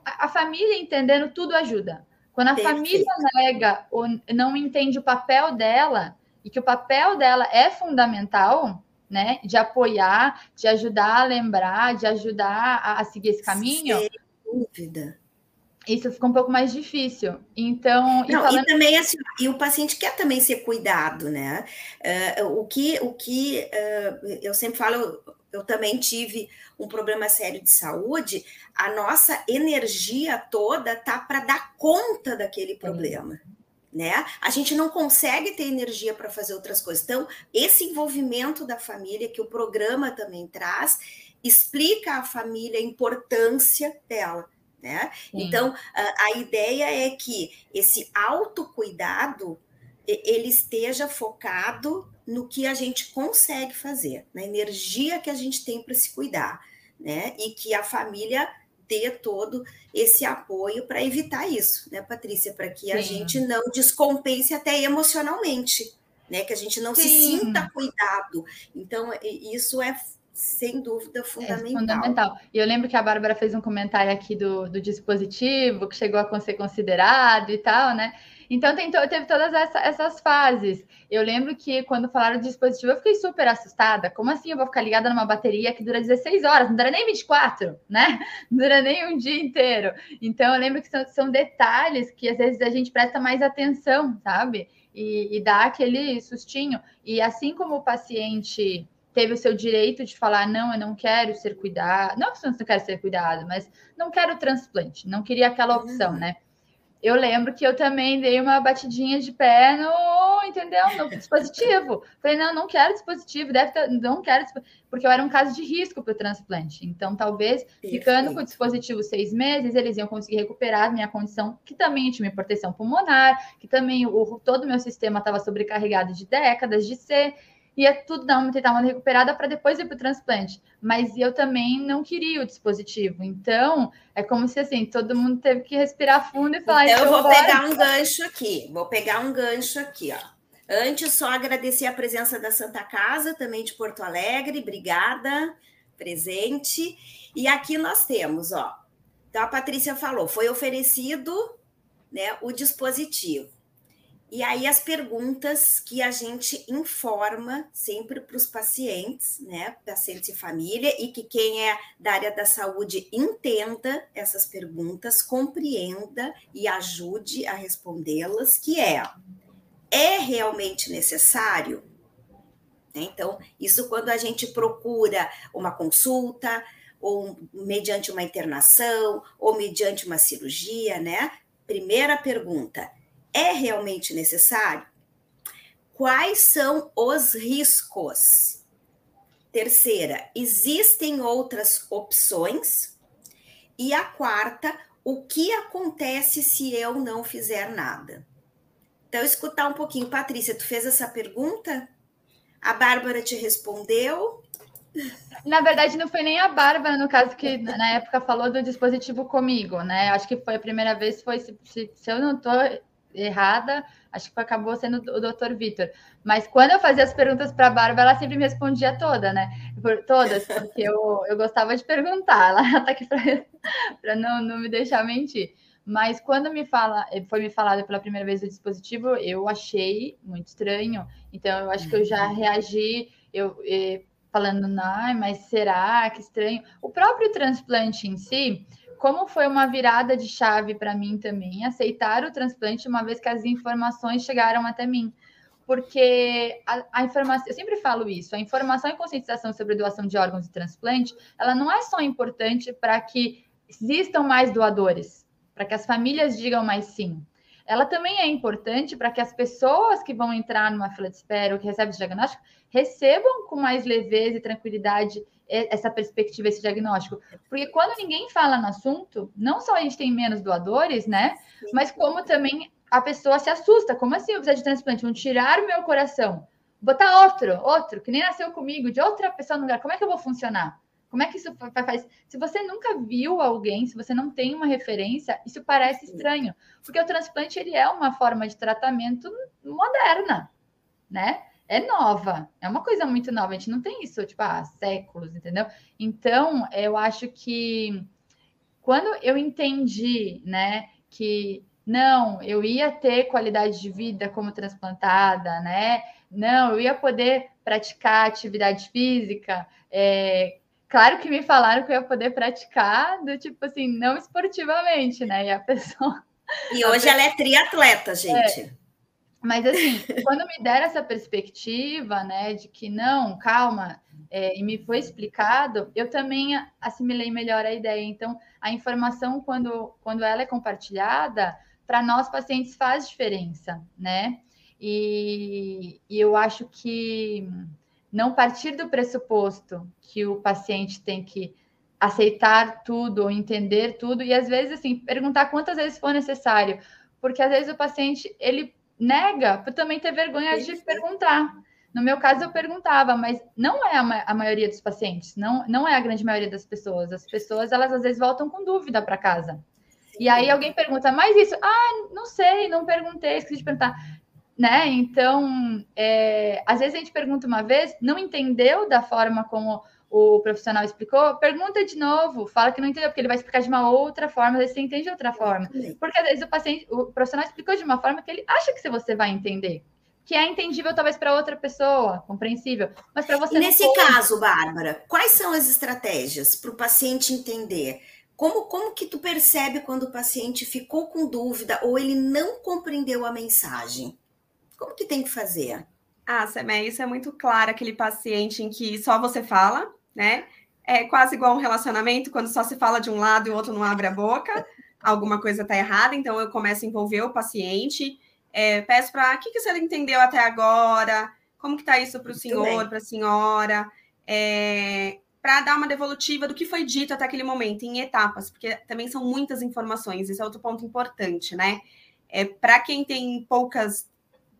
a, a família entendendo tudo ajuda. Quando a Perfeito. família nega ou não entende o papel dela e que o papel dela é fundamental, né, de apoiar, de ajudar a lembrar, de ajudar a, a seguir esse caminho. Sem dúvida isso fica um pouco mais difícil. Então, e, Não, falando... e também assim, e o paciente quer também ser cuidado, né? Uh, o que, o que uh, eu sempre falo, eu, também tive um problema sério de saúde, a nossa energia toda tá para dar conta daquele problema. Né? A gente não consegue ter energia para fazer outras coisas. Então, esse envolvimento da família que o programa também traz, explica à família a importância dela. Né? Então, a, a ideia é que esse autocuidado ele esteja focado no que a gente consegue fazer, na energia que a gente tem para se cuidar, né? E que a família dê todo esse apoio para evitar isso, né, Patrícia? Para que Sim. a gente não descompense até emocionalmente, né? Que a gente não Sim. se sinta cuidado. Então, isso é sem dúvida, fundamental. É fundamental. E eu lembro que a Bárbara fez um comentário aqui do, do dispositivo, que chegou a ser considerado e tal, né? Então tem, teve todas essa, essas fases. Eu lembro que quando falaram do dispositivo, eu fiquei super assustada. Como assim eu vou ficar ligada numa bateria que dura 16 horas? Não dura nem 24, né? *laughs* Não dura nem um dia inteiro. Então eu lembro que são, são detalhes que às vezes a gente presta mais atenção, sabe? E, e dá aquele sustinho. E assim como o paciente teve o seu direito de falar: não, eu não quero ser cuidado. Não que você não quer ser cuidado, mas não quero transplante, não queria aquela opção, uhum. né? Eu lembro que eu também dei uma batidinha de pé no, entendeu? No dispositivo. Falei, não, não quero dispositivo, deve ter, não quero, porque eu era um caso de risco para o transplante. Então, talvez, Perfeito. ficando com o dispositivo seis meses, eles iam conseguir recuperar minha condição, que também tinha uma proteção pulmonar, que também o, todo o meu sistema estava sobrecarregado de décadas de ser ia tudo dar uma, tentar uma recuperada para depois ir para o transplante. Mas eu também não queria o dispositivo. Então, é como se assim, todo mundo teve que respirar fundo e falar. Então, eu vou embora. pegar um gancho aqui. Vou pegar um gancho aqui, ó. Antes, só agradecer a presença da Santa Casa, também de Porto Alegre. Obrigada, presente. E aqui nós temos, ó. Então, a Patrícia falou, foi oferecido né, o dispositivo. E aí as perguntas que a gente informa sempre para os pacientes, né, pacientes e família, e que quem é da área da saúde entenda essas perguntas, compreenda e ajude a respondê-las, que é: é realmente necessário? Né, então, isso quando a gente procura uma consulta, ou mediante uma internação, ou mediante uma cirurgia, né? Primeira pergunta: é realmente necessário? Quais são os riscos? Terceira, existem outras opções? E a quarta, o que acontece se eu não fizer nada? Então, escutar um pouquinho. Patrícia, tu fez essa pergunta? A Bárbara te respondeu? Na verdade, não foi nem a Bárbara, no caso, que na época falou do dispositivo comigo, né? Acho que foi a primeira vez, foi, se, se, se eu não estou errada, acho que acabou sendo o doutor Vitor. Mas quando eu fazia as perguntas para a Bárbara, ela sempre me respondia toda, né? Por, todas, porque eu, eu gostava de perguntar, ela está aqui para não, não me deixar mentir. Mas quando me fala, foi me falado pela primeira vez o dispositivo, eu achei muito estranho. Então eu acho que eu já uhum. reagi, eu, eu falando, não, mas será que estranho? O próprio transplante em si, como foi uma virada de chave para mim também aceitar o transplante, uma vez que as informações chegaram até mim. Porque a, a informação, eu sempre falo isso, a informação e conscientização sobre doação de órgãos e transplante, ela não é só importante para que existam mais doadores, para que as famílias digam mais sim. Ela também é importante para que as pessoas que vão entrar numa fila de espera ou que recebem esse diagnóstico recebam com mais leveza e tranquilidade essa perspectiva, esse diagnóstico. Porque quando ninguém fala no assunto, não só a gente tem menos doadores, né? Sim. Mas como também a pessoa se assusta. Como assim eu preciso de transplante? Vão tirar o meu coração, botar outro, outro, que nem nasceu comigo, de outra pessoa no lugar. Como é que eu vou funcionar? Como é que isso faz? Se você nunca viu alguém, se você não tem uma referência, isso parece estranho, porque o transplante ele é uma forma de tratamento moderna, né? É nova, é uma coisa muito nova. A gente não tem isso tipo há séculos, entendeu? Então, eu acho que quando eu entendi, né, que não, eu ia ter qualidade de vida como transplantada, né? Não, eu ia poder praticar atividade física. É, claro que me falaram que eu ia poder praticar do tipo assim, não esportivamente, né? E a pessoa. E hoje ela é triatleta, gente. É, mas assim, quando me deram essa perspectiva, né, de que não, calma, é, e me foi explicado, eu também assimilei melhor a ideia. Então, a informação, quando, quando ela é compartilhada, para nós pacientes faz diferença, né? E, e eu acho que não partir do pressuposto que o paciente tem que aceitar tudo entender tudo e às vezes assim perguntar quantas vezes for necessário porque às vezes o paciente ele nega por também ter vergonha de perguntar no meu caso eu perguntava mas não é a, ma a, maioria dos pacientes não não é a grande maioria das pessoas as pessoas elas às vezes voltam com dúvida para casa e aí alguém pergunta, mas isso? Ah, não sei, não perguntei, esqueci de perguntar. Né? Então, é, às vezes a gente pergunta uma vez, não entendeu da forma como o profissional explicou, pergunta de novo, fala que não entendeu, porque ele vai explicar de uma outra forma, às vezes você entende de outra forma. Porque às vezes o paciente, o profissional explicou de uma forma que ele acha que você vai entender. Que é entendível talvez para outra pessoa, compreensível, mas para você. E nesse caso, Bárbara, quais são as estratégias para o paciente entender? Como, como que tu percebe quando o paciente ficou com dúvida ou ele não compreendeu a mensagem? Como que tem que fazer? Ah, Semé, isso é muito claro, aquele paciente em que só você fala, né? É quase igual um relacionamento, quando só se fala de um lado e o outro não abre a boca, *laughs* alguma coisa está errada, então eu começo a envolver o paciente, é, peço para o que, que você entendeu até agora, como que está isso para o senhor, para a senhora, é, para dar uma devolutiva do que foi dito até aquele momento, em etapas, porque também são muitas informações, esse é outro ponto importante, né? É, para quem tem poucas,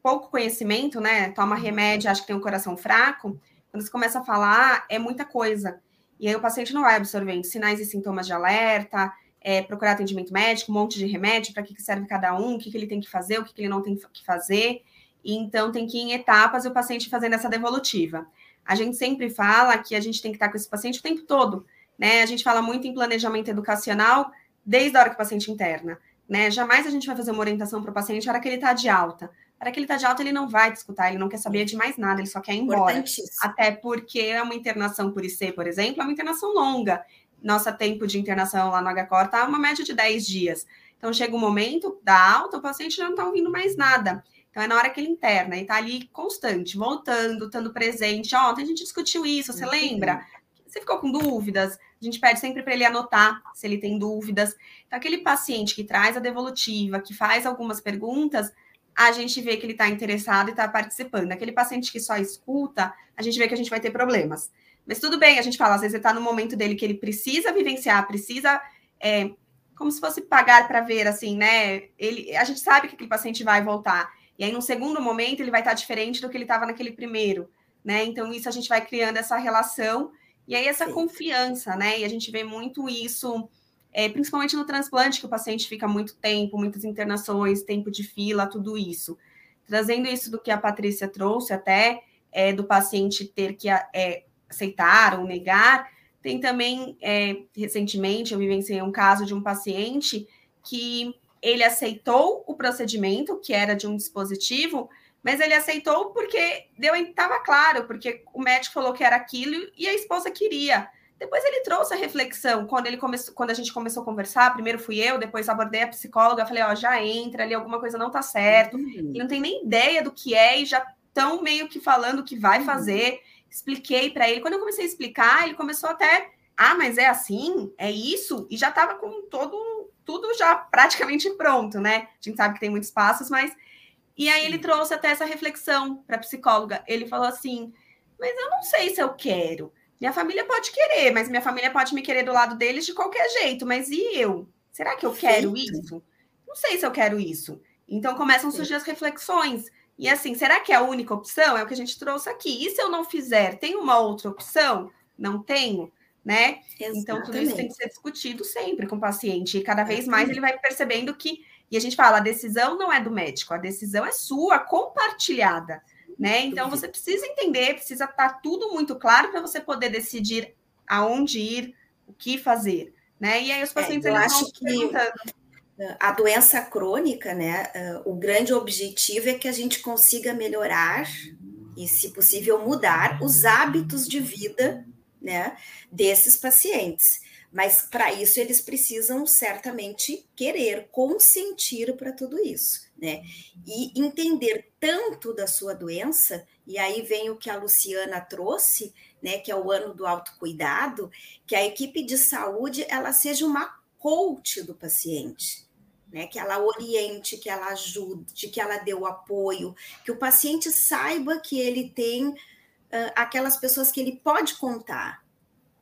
pouco conhecimento, né? Toma remédio, acha que tem um coração fraco, quando você começa a falar, é muita coisa. E aí o paciente não vai absorvendo sinais e sintomas de alerta, é, procurar atendimento médico, um monte de remédio, para que, que serve cada um, o que, que ele tem que fazer, o que, que ele não tem que fazer. E, então, tem que ir em etapas e o paciente fazendo essa devolutiva. A gente sempre fala que a gente tem que estar com esse paciente o tempo todo, né? A gente fala muito em planejamento educacional desde a hora que o paciente interna, né? Jamais a gente vai fazer uma orientação para o paciente na hora que ele está de alta. Na hora que ele está de alta, ele não vai te escutar, ele não quer saber de mais nada, ele só quer ir embora. Até porque é uma internação por IC, por exemplo, é uma internação longa. Nosso tempo de internação lá no HCOR está uma média de 10 dias. Então, chega um momento da alta, o paciente já não está ouvindo mais nada. Então é na hora que ele interna e tá ali constante, voltando, estando presente. Ontem a gente discutiu isso, você lembra? Você ficou com dúvidas? A gente pede sempre para ele anotar se ele tem dúvidas. Então, aquele paciente que traz a devolutiva, que faz algumas perguntas, a gente vê que ele está interessado e está participando. Aquele paciente que só escuta, a gente vê que a gente vai ter problemas. Mas tudo bem, a gente fala, às vezes ele está no momento dele que ele precisa vivenciar, precisa. É, como se fosse pagar para ver, assim, né? Ele, a gente sabe que aquele paciente vai voltar. E aí, no segundo momento, ele vai estar diferente do que ele estava naquele primeiro, né? Então, isso a gente vai criando essa relação e aí essa Sim. confiança, né? E a gente vê muito isso, é, principalmente no transplante, que o paciente fica muito tempo, muitas internações, tempo de fila, tudo isso. Trazendo isso do que a Patrícia trouxe, até é, do paciente ter que é, aceitar ou negar, tem também, é, recentemente, eu vivenciei um caso de um paciente que ele aceitou o procedimento, que era de um dispositivo, mas ele aceitou porque estava claro, porque o médico falou que era aquilo e a esposa queria. Depois ele trouxe a reflexão, quando ele começou, quando a gente começou a conversar, primeiro fui eu, depois abordei a psicóloga, falei, ó, já entra ali, alguma coisa não tá certo, uhum. e não tem nem ideia do que é, e já estão meio que falando o que vai uhum. fazer. Expliquei para ele. Quando eu comecei a explicar, ele começou até, ah, mas é assim? É isso? E já estava com todo tudo já praticamente pronto, né? A gente sabe que tem muitos passos, mas. E aí ele trouxe até essa reflexão para a psicóloga. Ele falou assim: Mas eu não sei se eu quero. Minha família pode querer, mas minha família pode me querer do lado deles de qualquer jeito. Mas e eu? Será que eu quero isso? Não sei se eu quero isso. Então começam a surgir as reflexões. E assim, será que é a única opção? É o que a gente trouxe aqui. E se eu não fizer, tem uma outra opção? Não tenho? né? Exatamente. Então, tudo isso tem que ser discutido sempre com o paciente. E cada vez mais ele vai percebendo que. E a gente fala, a decisão não é do médico, a decisão é sua, compartilhada. Né? Então você precisa entender, precisa estar tá tudo muito claro para você poder decidir aonde ir, o que fazer, né? E aí os é, pacientes é, eu acho que a doença crônica, né? O grande objetivo é que a gente consiga melhorar e, se possível, mudar os hábitos de vida né, desses pacientes. Mas para isso eles precisam certamente querer, consentir para tudo isso, né? E entender tanto da sua doença, e aí vem o que a Luciana trouxe, né, que é o ano do autocuidado, que a equipe de saúde ela seja uma coach do paciente, né? Que ela oriente, que ela ajude, que ela dê o apoio, que o paciente saiba que ele tem uh, aquelas pessoas que ele pode contar,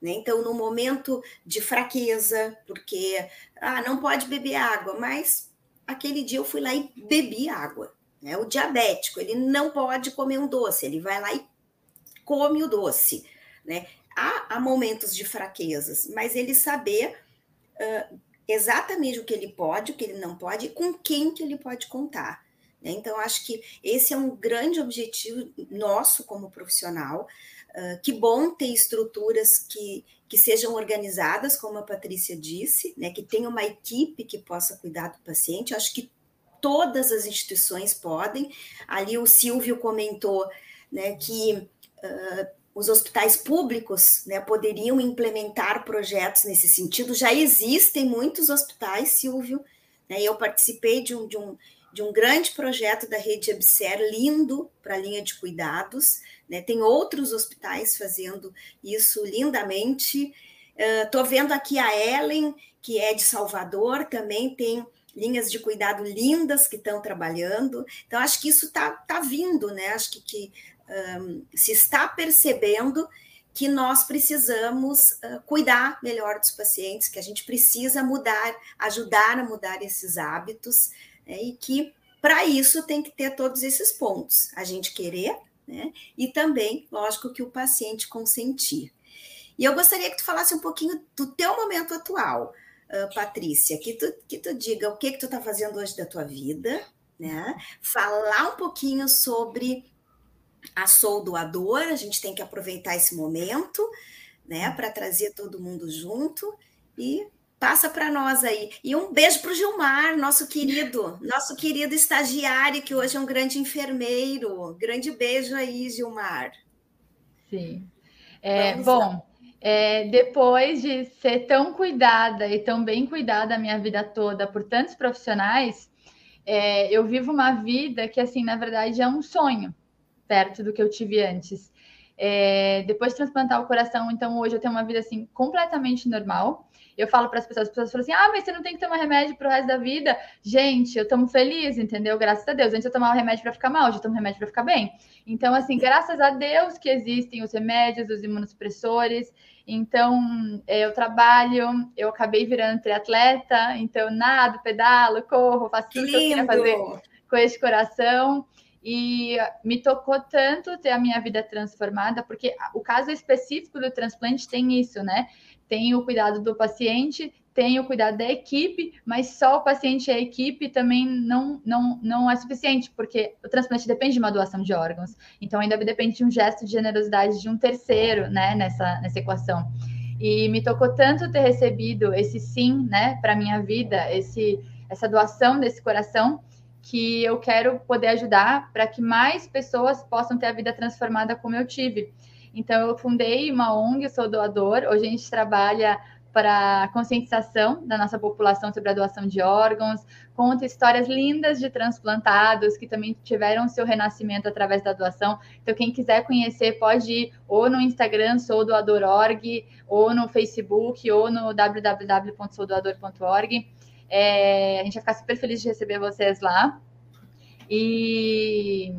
né? Então, no momento de fraqueza, porque ah, não pode beber água, mas aquele dia eu fui lá e bebi água. Né? O diabético, ele não pode comer um doce, ele vai lá e come o doce. Né? Há, há momentos de fraquezas, mas ele saber uh, exatamente o que ele pode, o que ele não pode e com quem que ele pode contar. Né? Então, acho que esse é um grande objetivo nosso como profissional, Uh, que bom ter estruturas que, que sejam organizadas, como a Patrícia disse, né, que tenha uma equipe que possa cuidar do paciente. Eu acho que todas as instituições podem. Ali o Silvio comentou né, que uh, os hospitais públicos né, poderiam implementar projetos nesse sentido. Já existem muitos hospitais, Silvio. Né, eu participei de um, de um de um grande projeto da rede Abser, lindo para a linha de cuidados. Né? Tem outros hospitais fazendo isso lindamente. Estou uh, vendo aqui a Ellen, que é de Salvador, também tem linhas de cuidado lindas que estão trabalhando. Então, acho que isso está tá vindo, né? Acho que, que um, se está percebendo que nós precisamos uh, cuidar melhor dos pacientes, que a gente precisa mudar, ajudar a mudar esses hábitos, né, e que para isso tem que ter todos esses pontos, a gente querer, né, e também, lógico, que o paciente consentir. E eu gostaria que tu falasse um pouquinho do teu momento atual, uh, Patrícia, que tu, que tu diga o que, que tu está fazendo hoje da tua vida, né? Falar um pouquinho sobre a Sou Doador, a gente tem que aproveitar esse momento, né, para trazer todo mundo junto e Passa para nós aí. E um beijo para o Gilmar, nosso querido, nosso querido estagiário, que hoje é um grande enfermeiro. Grande beijo aí, Gilmar. Sim. É, bom, é, depois de ser tão cuidada e tão bem cuidada a minha vida toda por tantos profissionais, é, eu vivo uma vida que, assim, na verdade, é um sonho perto do que eu tive antes. É, depois de transplantar o coração, então hoje eu tenho uma vida assim completamente normal. Eu falo para as pessoas, as pessoas falam assim: ah, mas você não tem que tomar remédio para o resto da vida. Gente, eu tomo feliz, entendeu? Graças a Deus. Antes eu tomava remédio para ficar mal, hoje eu tomo remédio para ficar bem. Então, assim, graças a Deus que existem os remédios, os imunossupressores. Então, é, eu trabalho, eu acabei virando triatleta, então nado, pedalo, corro, faço tudo que eu queria fazer com esse coração. E me tocou tanto ter a minha vida transformada, porque o caso específico do transplante tem isso, né? tem o cuidado do paciente, tem o cuidado da equipe, mas só o paciente e a equipe também não, não, não é suficiente, porque o transplante depende de uma doação de órgãos. Então, ainda depende de um gesto de generosidade de um terceiro, né, nessa, nessa equação. E me tocou tanto ter recebido esse sim, né, para minha vida, esse, essa doação desse coração, que eu quero poder ajudar para que mais pessoas possam ter a vida transformada como eu tive. Então, eu fundei uma ONG, sou doador. Hoje a gente trabalha para conscientização da nossa população sobre a doação de órgãos, conta histórias lindas de transplantados que também tiveram seu renascimento através da doação. Então, quem quiser conhecer, pode ir ou no Instagram, soudoador.org, ou no Facebook, ou no www.soudoador.org. É, a gente vai ficar super feliz de receber vocês lá. E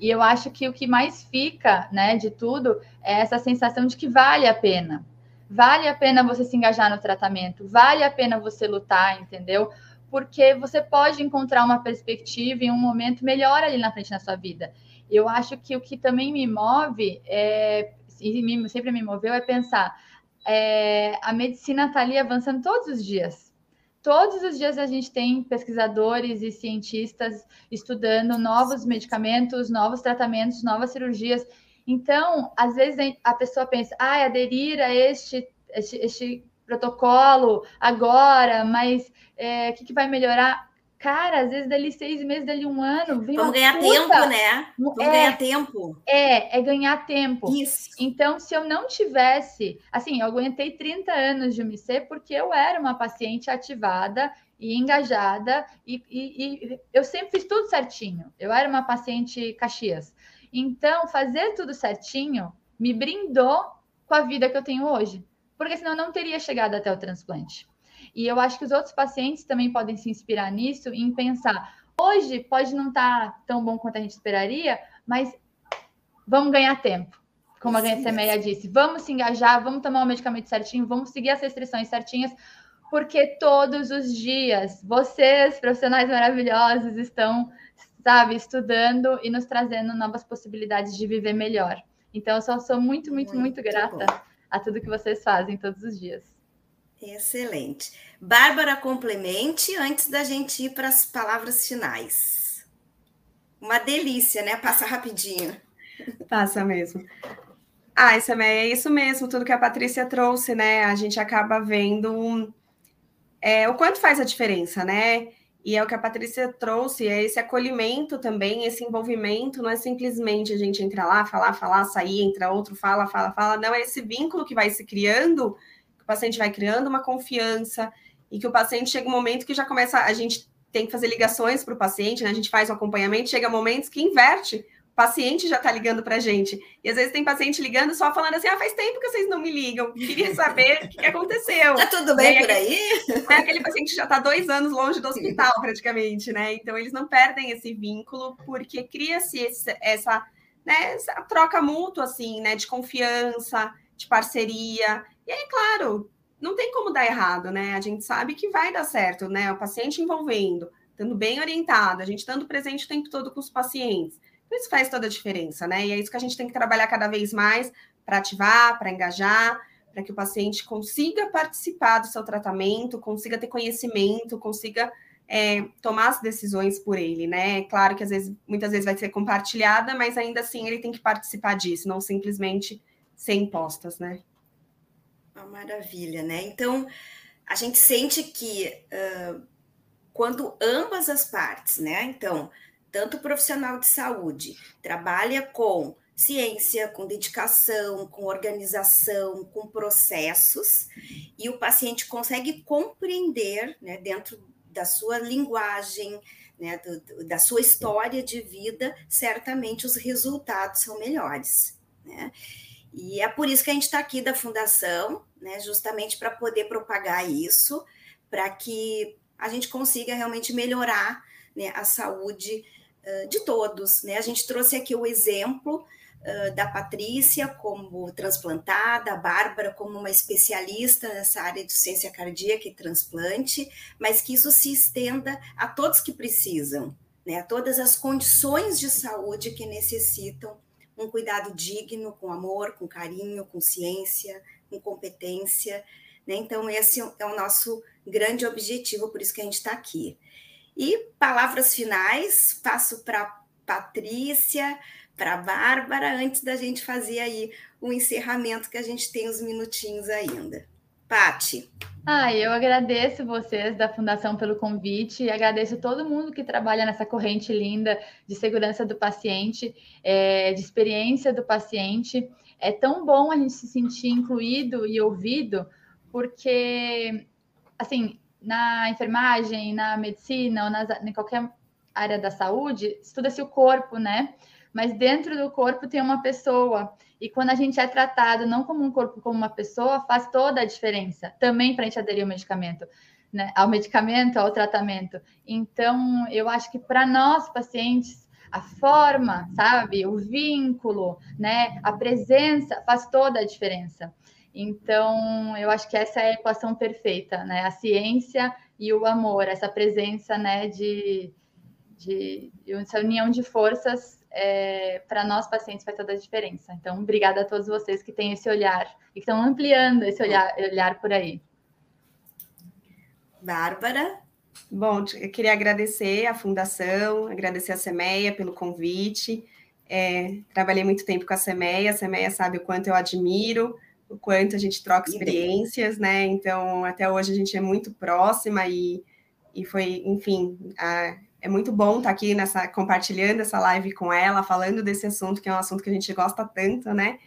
e eu acho que o que mais fica, né, de tudo, é essa sensação de que vale a pena. Vale a pena você se engajar no tratamento, vale a pena você lutar, entendeu? Porque você pode encontrar uma perspectiva em um momento melhor ali na frente na sua vida. Eu acho que o que também me move é, e sempre me moveu é pensar é, a medicina está ali avançando todos os dias. Todos os dias a gente tem pesquisadores e cientistas estudando novos medicamentos, novos tratamentos, novas cirurgias. Então, às vezes a pessoa pensa, ah, aderir a este, este, este protocolo agora, mas é, o que, que vai melhorar? Cara, às vezes dali seis meses, dali um ano, vem Vamos ganhar puta. tempo, né? Vamos é, ganhar tempo. É, é ganhar tempo. Isso. Então, se eu não tivesse, assim, eu aguentei 30 anos de UMC porque eu era uma paciente ativada e engajada, e, e, e eu sempre fiz tudo certinho. Eu era uma paciente Caxias. Então, fazer tudo certinho me brindou com a vida que eu tenho hoje. Porque senão eu não teria chegado até o transplante. E eu acho que os outros pacientes também podem se inspirar nisso, em pensar, hoje pode não estar tá tão bom quanto a gente esperaria, mas vamos ganhar tempo. Como a Semeia disse, vamos se engajar, vamos tomar o medicamento certinho, vamos seguir as restrições certinhas, porque todos os dias vocês, profissionais maravilhosos, estão, sabe, estudando e nos trazendo novas possibilidades de viver melhor. Então, eu só sou muito, muito, muito, muito grata bom. a tudo que vocês fazem todos os dias. Excelente. Bárbara, complemente antes da gente ir para as palavras finais. Uma delícia, né? Passa rapidinho. Passa mesmo. Ah, isso é isso mesmo, tudo que a Patrícia trouxe, né? A gente acaba vendo é, o quanto faz a diferença, né? E é o que a Patrícia trouxe, é esse acolhimento também, esse envolvimento, não é simplesmente a gente entrar lá, falar, falar, sair, entra outro, fala, fala, fala, não, é esse vínculo que vai se criando paciente vai criando uma confiança e que o paciente chega um momento que já começa, a gente tem que fazer ligações para o paciente, né? A gente faz o acompanhamento, chega momentos que inverte, o paciente já está ligando para a gente. E às vezes tem paciente ligando só falando assim: ah, faz tempo que vocês não me ligam, queria saber o que, aconteceu. Tá tudo bem por aí? É, aquele paciente já está dois anos longe do hospital, praticamente, né? Então eles não perdem esse vínculo, porque cria-se essa, né, essa troca mútua, assim, né? De confiança, de parceria. E aí, claro, não tem como dar errado, né? A gente sabe que vai dar certo, né? O paciente envolvendo, estando bem orientado, a gente estando presente o tempo todo com os pacientes. Então, isso faz toda a diferença, né? E é isso que a gente tem que trabalhar cada vez mais para ativar, para engajar, para que o paciente consiga participar do seu tratamento, consiga ter conhecimento, consiga é, tomar as decisões por ele, né? Claro que às vezes, muitas vezes vai ser compartilhada, mas ainda assim ele tem que participar disso, não simplesmente ser impostas, né? Uma maravilha, né? Então, a gente sente que uh, quando ambas as partes, né? Então, tanto o profissional de saúde trabalha com ciência, com dedicação, com organização, com processos, e o paciente consegue compreender, né, dentro da sua linguagem, né, do, da sua história de vida, certamente os resultados são melhores. Né? E é por isso que a gente está aqui da Fundação, né, justamente para poder propagar isso, para que a gente consiga realmente melhorar né, a saúde uh, de todos. Né? A gente trouxe aqui o exemplo uh, da Patrícia como transplantada, a Bárbara como uma especialista nessa área de ciência cardíaca e transplante, mas que isso se estenda a todos que precisam, né, a todas as condições de saúde que necessitam um cuidado digno, com amor, com carinho, com ciência, com competência. Né? Então, esse é o nosso grande objetivo, por isso que a gente está aqui. E palavras finais, passo para Patrícia, para Bárbara, antes da gente fazer aí o encerramento, que a gente tem uns minutinhos ainda. Pati. Ah, eu agradeço vocês da Fundação pelo convite e agradeço todo mundo que trabalha nessa corrente linda de segurança do paciente, é, de experiência do paciente. É tão bom a gente se sentir incluído e ouvido, porque, assim, na enfermagem, na medicina ou nas, em qualquer área da saúde, estuda-se o corpo, né? Mas dentro do corpo tem uma pessoa. E quando a gente é tratado não como um corpo, como uma pessoa, faz toda a diferença também para a gente aderir ao medicamento, né? Ao medicamento, ao tratamento. Então, eu acho que para nós, pacientes, a forma, sabe, o vínculo, né, a presença faz toda a diferença. Então, eu acho que essa é a equação perfeita, né? A ciência e o amor, essa presença, né, de, de, de essa união de forças é, para nós pacientes faz toda a diferença. Então, obrigada a todos vocês que têm esse olhar e que estão ampliando esse olhar, olhar por aí. Bárbara? Bom, eu queria agradecer a Fundação, agradecer a Semeia pelo convite. É, trabalhei muito tempo com a Semeia, a Semeia sabe o quanto eu admiro, o quanto a gente troca experiências, né? Então, até hoje a gente é muito próxima e, e foi, enfim, a, é muito bom estar aqui nessa, compartilhando essa live com ela, falando desse assunto, que é um assunto que a gente gosta tanto, né?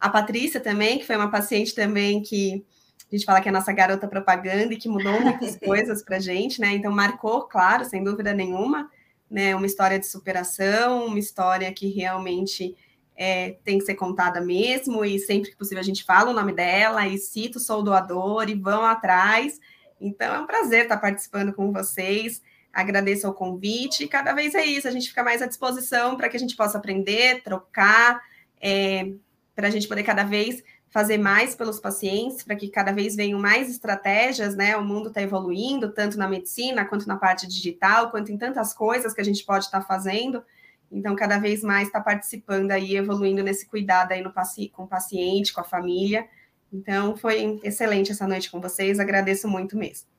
A Patrícia também, que foi uma paciente também que a gente fala que é a nossa garota propaganda e que mudou muitas *laughs* coisas para a gente, né? Então, marcou, claro, sem dúvida nenhuma, né? Uma história de superação, uma história que realmente é, tem que ser contada mesmo, e sempre que possível a gente fala o nome dela e cita o Sou Doador e vão atrás. Então, é um prazer estar participando com vocês. Agradeço o convite e cada vez é isso, a gente fica mais à disposição para que a gente possa aprender, trocar, é, para a gente poder cada vez fazer mais pelos pacientes, para que cada vez venham mais estratégias, né? O mundo está evoluindo, tanto na medicina, quanto na parte digital, quanto em tantas coisas que a gente pode estar tá fazendo. Então, cada vez mais está participando aí, evoluindo nesse cuidado aí no com o paciente, com a família. Então, foi excelente essa noite com vocês, agradeço muito mesmo.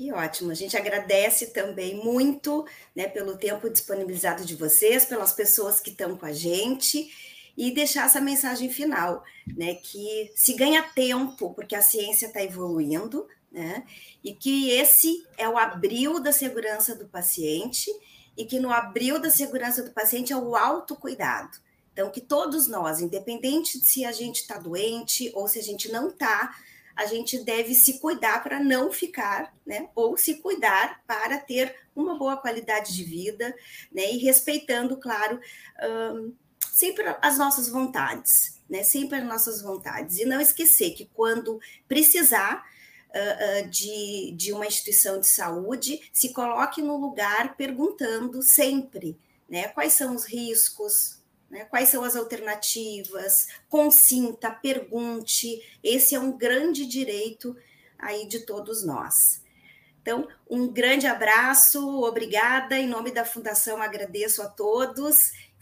Que ótimo, a gente agradece também muito né, pelo tempo disponibilizado de vocês, pelas pessoas que estão com a gente e deixar essa mensagem final, né? Que se ganha tempo, porque a ciência está evoluindo, né? E que esse é o abril da segurança do paciente, e que no abril da segurança do paciente é o autocuidado. Então, que todos nós, independente de se a gente está doente ou se a gente não está, a gente deve se cuidar para não ficar, né? Ou se cuidar para ter uma boa qualidade de vida, né? E respeitando, claro, um, sempre as nossas vontades, né? Sempre as nossas vontades. E não esquecer que quando precisar uh, uh, de, de uma instituição de saúde, se coloque no lugar perguntando sempre, né? Quais são os riscos, né? quais são as alternativas, consinta, pergunte. Esse é um grande direito aí de todos nós. Então, um grande abraço, obrigada. Em nome da Fundação, agradeço a todos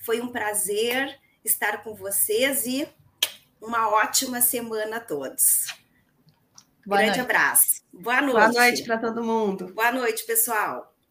foi um prazer estar com vocês e uma ótima semana a todos. Boa Grande noite. abraço. Boa noite. Boa noite para todo mundo. Boa noite, pessoal.